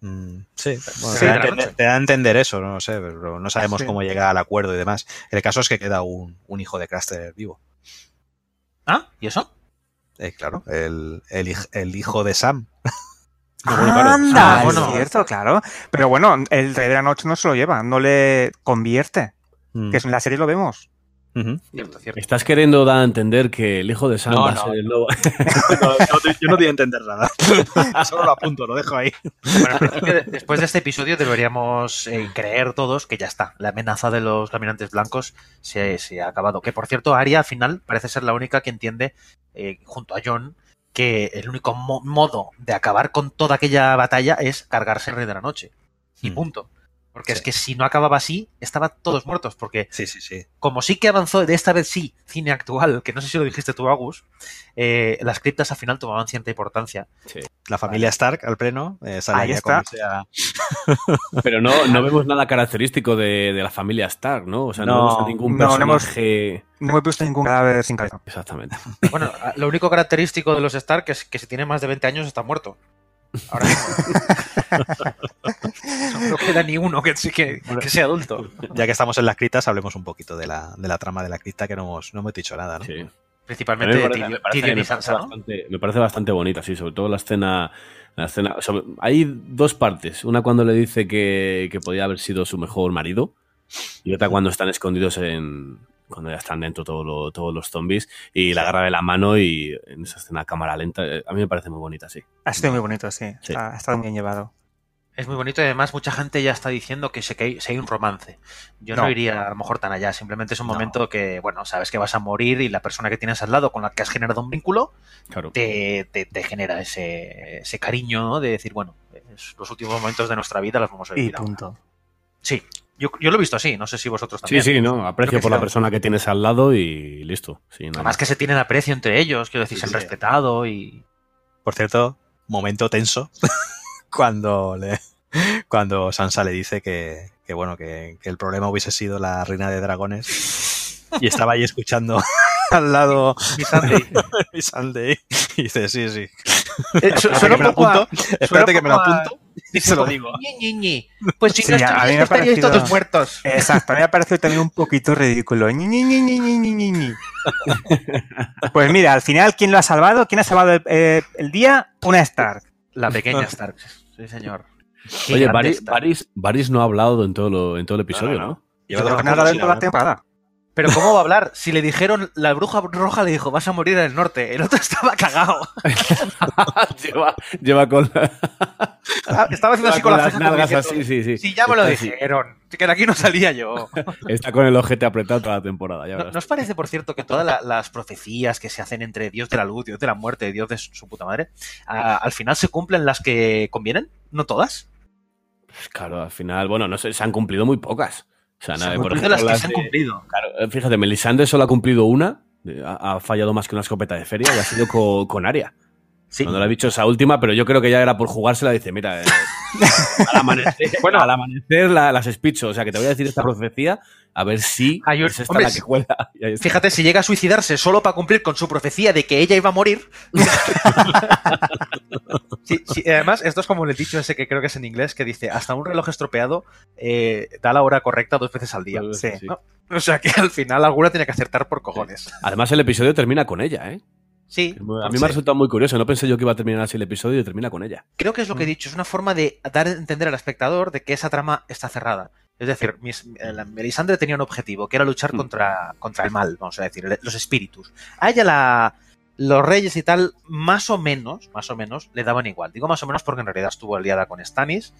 Mm, sí, bueno, Sí, te, da a entender, noche. te da a entender eso, no sé, pero no sabemos Sí. cómo llega al acuerdo y demás. El caso es que queda un, un hijo de Craster vivo. ¿Ah? ¿Y eso? Eh, claro, el, el, hij- el hijo de Sam. ¡Anda! Ah, es bueno. cierto, claro. Pero bueno, el rey de la noche no se lo lleva, no le convierte. Mm. Que en la serie lo vemos. Ujú. Cierto, cierto. Estás queriendo dar a entender que el hijo de Sam No, va a no. ser el nuevo. No, no te- yo no te voy a entender nada. Solo lo apunto, lo dejo ahí. Bueno, después de este episodio deberíamos eh, creer todos que ya está. La amenaza de los caminantes blancos se, se ha acabado. Que por cierto, Arya al final parece ser la única que entiende, eh, junto a John, que el único mo- modo de acabar con toda aquella batalla es cargarse el rey de la noche. Y Mm. Porque Sí. es que si no acababa así, estaban todos muertos. Porque Sí, sí, sí. como sí que avanzó, de esta vez sí, cine actual, que no sé si lo dijiste tú, Agus, eh, las criptas al final tomaban cierta importancia. La familia Stark al pleno eh, sale Ahí está. Pero no, no vemos nada característico de, de la familia Stark, ¿no? O sea, no, No, vemos a ningún no, no hemos- personaje. No he visto ningún cadáver sin cabeza. Exactamente. Bueno, lo único característico de los Stark es que si tiene más de 20 años está muerto. Ahora mismo. no queda ni uno que, que, que sea adulto. Ya que estamos en las criptas, hablemos un poquito de la, de la trama de la cripta, que no hemos, no hemos dicho nada, ¿no? Sí. Principalmente me de parece- Tyrion- me parece- Tyrion me y parece Sansa, ¿no? bastante- me parece bastante bonita, sí, sobre todo la escena. La escena sobre- hay dos partes. Una cuando le dice que, que podía haber sido su mejor marido. Y otra cuando están escondidos en. Cuando ya están dentro todo lo- todos los zombies. Y la agarra de la mano y en esa escena cámara lenta. eh, A mí me parece muy bonita, sí. Ha sido muy bonito, sí. Sí. Ha, ha estado muy bien llevado. Es muy bonito y además mucha gente ya está diciendo que se que hay, se hay un romance. Yo no. No. iría a lo mejor tan allá, simplemente es un No. momento que, bueno, sabes que vas a morir y la persona que tienes al lado con la que has generado un vínculo Claro. te, te- te genera ese, ese cariño ¿no? de decir, bueno, es- los últimos momentos de nuestra vida los vamos a Y vivir. ahora. punto. Sí, yo, yo lo he visto así, no sé si vosotros Sí, también. sí, no. Aprecio por la sí. persona que tienes al lado y listo. Sí, nada Además más. que se tienen aprecio entre ellos, quiero decir, Sí, se han sí. respetado y... Por cierto, momento tenso cuando le, cuando Sansa le dice que, que bueno, que, que el problema hubiese sido la reina de dragones y estaba ahí escuchando al lado Mi Sunday. mi Sunday y dice, sí, sí. Eh, su- suena que me lo un poco a- apunto, espérate que me lo a- apunto y se lo digo. Ñi, Ñi, Ñi. Pues si Sí, no a mí me estaríais parecido- todos muertos. Exacto, a mí me ha parecido también un poquito ridículo. Ñi, Ñi, Ñi, Ñi, Ñi, Ñi, Ñi, Ñi. Pues mira, al final, ¿quién lo ha salvado? ¿Quién ha salvado el, eh, el día? Una Stark. La pequeña Stark, sí señor. Qué Oye, Stark. Varys- Varys no ha hablado en todo, lo- en todo el episodio, No, no, ¿no? Yo creo que no ha dado en toda la temporada. Pero ¿cómo va a hablar? Si le dijeron, la bruja roja le dijo, vas a morir en el norte. El otro estaba cagado. lleva, lleva con, la- Estaba haciendo así con la las nalgas así, sí, sí. Sí, ya me lo así. dijeron. Que de aquí no salía yo. Está con el ojete apretado toda la temporada. Ya ¿No. ¿no os parece, por cierto, que todas la- las profecías que se hacen entre Dios de la luz, Dios de la muerte, Dios de su su puta madre, a- al final se cumplen las que convienen? ¿No todas? Pues Claro, al final, bueno, no sé, se han cumplido muy pocas. O sea, nada, por ejemplo, las que las se han de- cumplido. Claro, eh, fíjate, Melisandre solo ha cumplido una, eh, ha, ha fallado más que una escopeta de feria y ha sido con, con Aria. Sí. Cuando le ha dicho esa última, pero yo creo que ya era por jugársela, dice, mira, eh, al amanecer, bueno, al amanecer la- las espicho, o sea, que te voy a decir esta profecía, a ver si Ay, es esta hombre, la que cuela. Fíjate, si llega a suicidarse solo para cumplir con su profecía de que ella iba a morir. Sí, sí, además, esto es como el dicho ese que creo que es en inglés, que dice, hasta un reloj estropeado eh, da la hora correcta dos veces al día. Sí. Sí. ¿no? O sea que al final alguna tiene que acertar por cojones. Además, el episodio termina con ella, ¿eh? Sí, A mí me ha resultado muy curioso, no pensé yo que iba a terminar así el episodio y termina con ella. creo que es lo que he dicho, es una forma de dar a entender al espectador de que esa trama está cerrada. Es decir, mis- eh, Melisandre tenía un objetivo, que era luchar Mm. contra, contra el mal, vamos a decir, los espíritus. A ella la, los reyes y tal, más o menos, más o menos, le daban igual. Digo más o menos porque en realidad estuvo aliada con Stannis,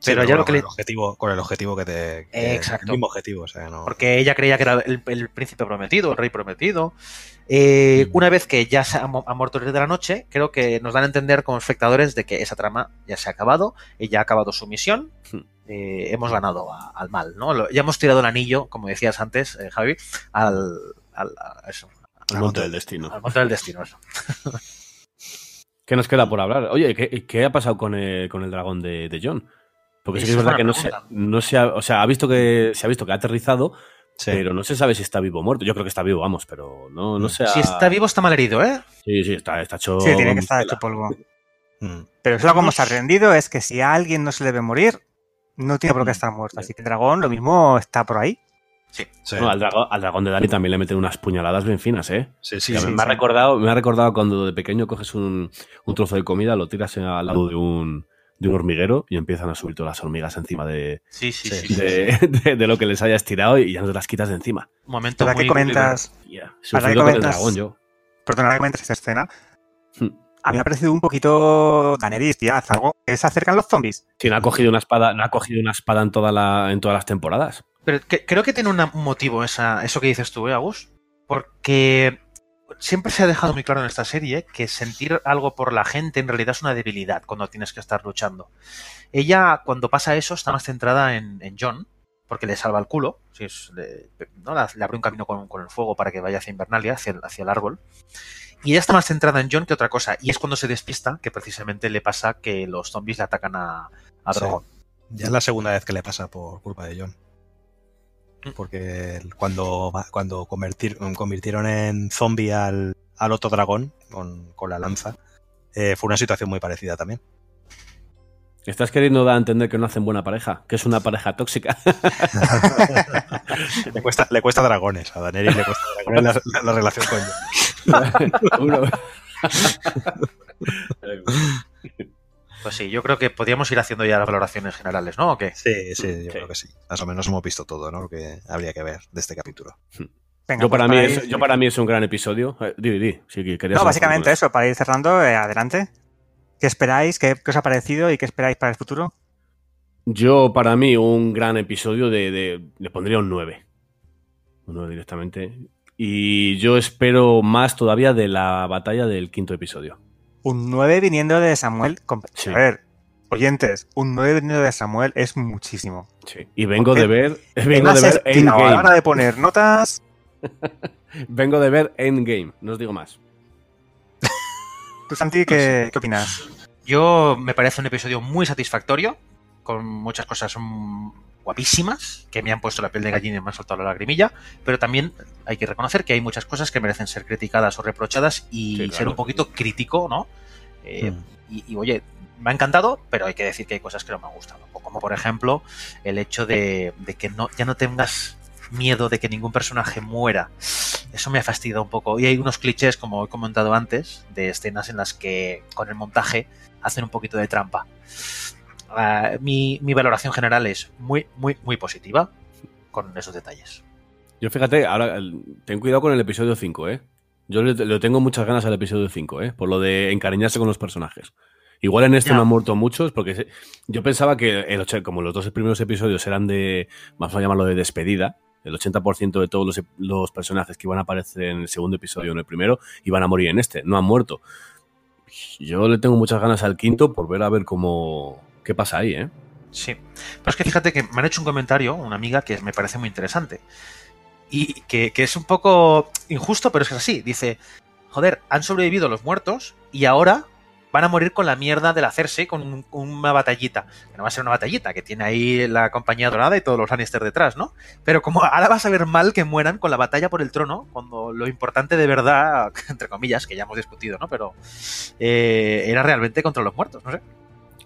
Sí, pero ya bueno, lo que con, le- el objetivo, con el objetivo que te. que- Exacto. El mismo objetivo, o sea, no. porque ella creía que era el, el príncipe prometido, el rey prometido. Eh, Mm. Una vez que ya se ha muerto el rey de la noche, creo que nos dan a entender como espectadores de que esa trama ya se ha acabado, ella ha acabado su misión, Hmm. Eh, hemos ganado a- al mal, ¿no? Lo- ya hemos tirado el anillo, como decías antes, eh, Javi, al, al- a eso, El monte del destino. al monte del destino. Eso. ¿Qué nos queda por hablar? Oye, ¿qué, qué ha pasado con el, con el dragón de, de John? Porque sí que es verdad que no se, pregunta. no se ha, o sea, ha visto que se ha visto que ha aterrizado, Sí. pero no se sabe si está vivo o muerto. Yo creo que está vivo, vamos, pero no, no Mm. se ha... Si está vivo, está mal herido, ¿eh? Sí, sí, está, está hecho. Sí, tiene que estar hecho polvo. Mm. Pero solo como No está sé. rendido es que si a alguien no se le debe morir, no tiene por qué estar muerto. Así que el dragón lo mismo está por ahí. Sí. Al, dragón, al dragón de Dani también le meten unas puñaladas bien finas, ¿eh? sí, sí, me, ha recordado, me ha recordado cuando de pequeño coges un, un trozo de comida, lo tiras al lado de un, de un hormiguero y empiezan a subir todas las hormigas encima de, Sí, sí, Sí. sí. de, de- de lo que les hayas tirado y ya no te las quitas de encima. Un momento ¿Verdad muy que comentas, Yeah. Ahora que Sufrido con el comentas- dragón yo. perdona que comentes esta escena, Hmm. A mí me ha parecido un poquito Daenerys, tía, algo, que se acercan los zombies. Sí, no ha cogido una espada, no ha cogido una espada en, toda la, en todas las temporadas. Pero que- creo que tiene un motivo esa, eso que dices tú, ¿eh, Agus? Porque siempre se ha dejado muy claro en esta serie que sentir algo por la gente en realidad es una debilidad cuando tienes que estar luchando. Ella, cuando pasa eso, está más centrada en, en John, porque le salva el culo, si es, le, ¿no? le, le abre un camino con, con el fuego para que vaya hacia Invernalia, hacia el, hacia el árbol. Y ella está más centrada en John que otra cosa. Y es cuando se despista que precisamente le pasa que los zombies le atacan a, a Sí. Drogon. Ya es la segunda vez que le pasa por culpa de John. Mm. Porque cuando, cuando convertir- convirtieron en zombie al, al otro dragón con, con la lanza, eh, fue una situación muy parecida también. ¿Estás queriendo dar a entender que no hacen buena pareja? Que es una pareja tóxica. le, cuesta, le cuesta dragones, a Daenerys le cuesta dragones la, la- la relación con John. Uno- Pues sí, yo creo que podríamos ir haciendo ya las valoraciones generales, ¿no? ¿O qué? Sí, sí, yo Sí. creo que sí. Más o menos hemos visto todo, ¿no? Lo que habría que ver de este capítulo. Venga, yo, pues para mí ir- es, yo para mí es un gran episodio. Eh, di, di, di, si querías No, básicamente eso, para ir cerrando, eh, adelante. ¿Qué esperáis? ¿Qué, qué os ha parecido y qué esperáis para el futuro? Yo, para mí, un gran episodio de, de- le pondría un 9. Un 9 directamente. Y yo espero más todavía de la batalla del quinto episodio. Un 9 viniendo de Samuel. Sí. A ver, oyentes, un 9 viniendo de Samuel es muchísimo. Sí. Y vengo Porque de ver. Vengo Además, de ver a la hora Endgame. de poner notas. Vengo de ver Endgame. No os digo más. ¿Tú, Santi, qué, qué opinas? Yo me parece un episodio muy satisfactorio, con muchas cosas guapísimas, que me han puesto la piel de gallina y me han soltado la lagrimilla, pero también hay que reconocer que hay muchas cosas que merecen ser criticadas o reprochadas y Sí, claro. ser un poquito crítico, ¿no? Eh, Mm. y, y, oye, me ha encantado, pero hay que decir que hay cosas que no me han gustado. O Como por ejemplo el hecho de, de que no, ya no tengas miedo de que ningún personaje muera. Eso me ha fastidiado un poco. Y hay unos clichés, como he comentado antes, de escenas en las que con el montaje hacen un poquito de trampa. Ah, mi, mi valoración general es muy, muy, muy positiva con esos detalles. Yo fíjate, ahora ten cuidado con el episodio 5, ¿eh? Yo le, le tengo muchas ganas al episodio 5, ¿eh? Por lo de encariñarse con los personajes. Igual en este no han muerto muchos, porque yo pensaba que el, como los dos primeros episodios eran de, vamos a llamarlo de despedida, el 80% de todos los, los personajes que iban a aparecer en el segundo episodio o en el primero iban a morir en este, no han muerto. Yo le tengo muchas ganas al quinto por ver a ver cómo, qué pasa ahí, ¿eh? Sí. Pero es que fíjate que me han hecho un comentario, una amiga, que me parece muy interesante. Y que, es un poco injusto, pero es que es así. Dice, joder, han sobrevivido los muertos y ahora van a morir con la mierda del hacerse con un- una batallita. Que no va a ser una batallita, que tiene ahí la compañía dorada y todos los Lannister detrás, ¿no? Pero como ahora vas a ver mal que mueran con la batalla por el trono, cuando lo importante de verdad, entre comillas, que ya hemos discutido, ¿no? Pero eh, era realmente contra los muertos, no sé.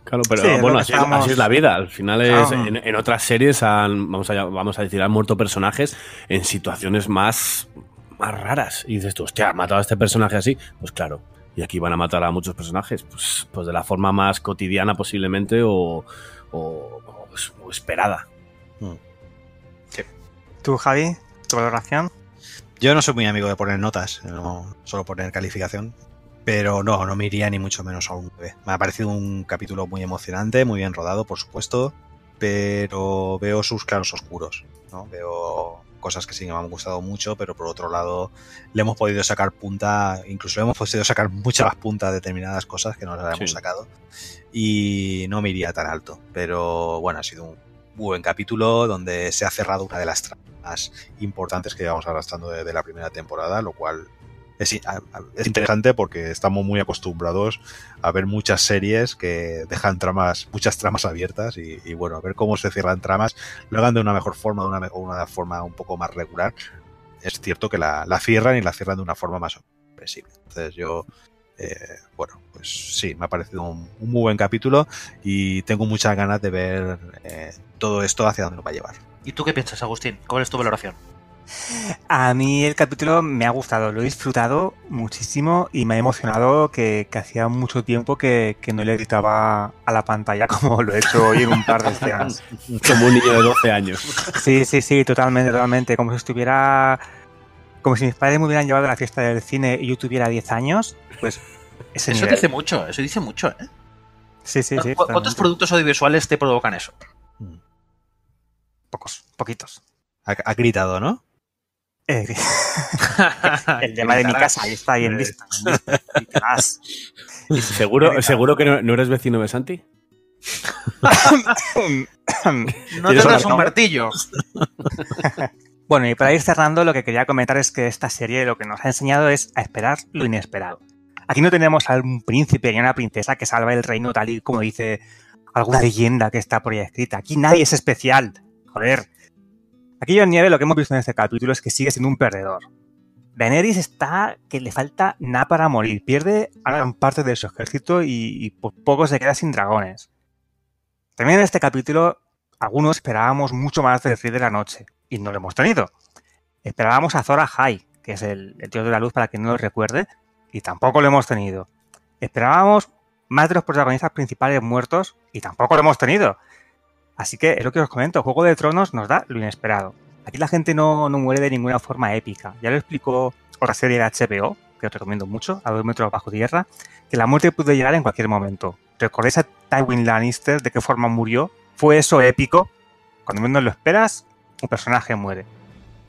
Claro, pero Sí, bueno, así, es- estábamos- así es la vida. Al final es, Claro. en, en otras series han, vamos a, vamos a decir, han muerto personajes en situaciones más, más raras. Y dices tú, hostia, ¿ha matado a este personaje así? Pues claro. Y aquí van a matar a muchos personajes, pues, pues de la forma más cotidiana posiblemente o, o- o- o esperada. ¿Tú, Javi? ¿Tu valoración? Yo no soy muy amigo de poner notas, no solo poner calificación. Pero no, no me iría ni mucho menos a un 9. Me ha parecido un capítulo muy emocionante, muy bien rodado, por supuesto. Pero veo sus claros oscuros. ¿no? Veo cosas que sí que me han gustado mucho, pero por otro lado le hemos podido sacar punta, incluso le hemos podido sacar mucha más punta a determinadas cosas que no las hemos Sí. sacado. Y no me iría tan alto. Pero bueno, ha sido un buen capítulo donde se ha cerrado una de las tramas importantes que llevamos arrastrando desde la primera temporada, lo cual es, interesante porque estamos muy acostumbrados a ver muchas series que dejan tramas, muchas tramas abiertas y, bueno, a ver cómo se cierran tramas, lo hagan de una mejor forma, de una, una forma un poco más regular. Es cierto que la, la cierran y la cierran de una forma más comprensible. Entonces yo, eh, bueno, pues sí, me ha parecido un, un muy buen capítulo y tengo muchas ganas de ver eh, todo esto hacia dónde nos va a llevar. ¿Y tú qué piensas, Agustín? ¿Cuál es tu valoración? A mí el capítulo me ha gustado, lo he disfrutado muchísimo y me ha emocionado que, que hacía mucho tiempo que, que no le gritaba a la pantalla como lo he hecho hoy en un par de escenas. Como un niño de 12 años. Sí, sí, sí, totalmente, totalmente. Como si estuviera. Como si mis padres me hubieran llevado a la fiesta del cine y yo tuviera 10 años, pues ese Eso nivel. dice mucho, eso dice mucho, ¿eh? Sí, sí, sí. ¿Cu- ¿Cuántos totalmente. productos audiovisuales te provocan eso? Pocos, poquitos. Ha, ha gritado, ¿no? Eh, el tema de mi casa, ahí está, ahí en vista. en vista. Y. ¿Seguro, ¿seguro que no, no eres vecino de Santi? No ¿Tienes tendrás un martillo. Bueno, y para ir cerrando, lo que quería comentar es que esta serie lo que nos ha enseñado es a esperar lo inesperado. Aquí no tenemos a un príncipe ni a una princesa que salva el reino tal y como dice alguna leyenda que está por ahí escrita. Aquí nadie es especial. Joder. Aquí John Nieve lo que hemos visto en este capítulo es que sigue siendo un perdedor. Daenerys está que le falta nada para morir. Pierde a gran parte de su ejército y, por poco se queda sin dragones. También en este capítulo algunos esperábamos mucho más del Rey de la Noche y no lo hemos tenido. Esperábamos a Zora High, que es el, el dios de la luz para quien no lo recuerde, y tampoco lo hemos tenido. Esperábamos más de los protagonistas principales muertos y tampoco lo hemos tenido. Así que es lo que os comento, Juego de Tronos nos da lo inesperado. Aquí la gente no, no muere de ninguna forma épica. Ya lo explicó otra serie de HBO, que os recomiendo mucho, a dos metros bajo tierra, que la muerte puede llegar en cualquier momento. ¿Recordáis a Tywin Lannister de qué forma murió? Fue eso épico. Cuando menos lo esperas, un personaje muere.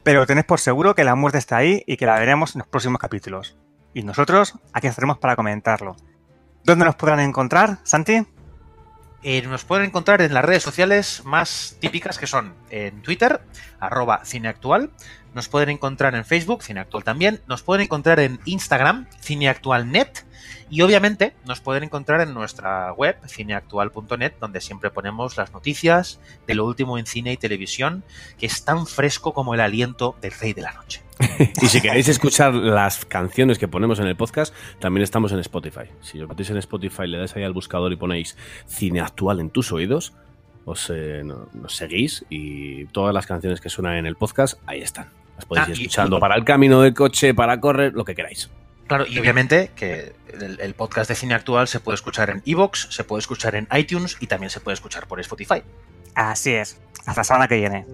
Pero tenés por seguro que la muerte está ahí y que la veremos en los próximos capítulos. Y nosotros aquí estaremos para comentarlo. ¿Dónde nos podrán encontrar, Santi? Eh, nos pueden encontrar en las redes sociales más típicas que son en Twitter, arroba cineactual. Nos pueden encontrar en Facebook, Cineactual también. Nos pueden encontrar en Instagram, cineactualnet. Y obviamente nos pueden encontrar en nuestra web, cineactual.net, donde siempre ponemos las noticias de lo último en cine y televisión, que es tan fresco como el aliento del Rey de la Noche. Y si queréis escuchar las canciones que ponemos en el podcast, también estamos en Spotify. Si os metéis en Spotify, le dais ahí al buscador y ponéis cine actual en tus oídos, os eh, no- nos seguís y todas las canciones que suenan en el podcast, ahí están. Las podéis Ah, ir y- escuchando para el camino del coche, para correr, lo que queráis. Claro, y obviamente que el, el podcast de cine actual se puede escuchar en Evox, se puede escuchar en iTunes y también se puede escuchar por Spotify. Así es. Hasta la semana que viene.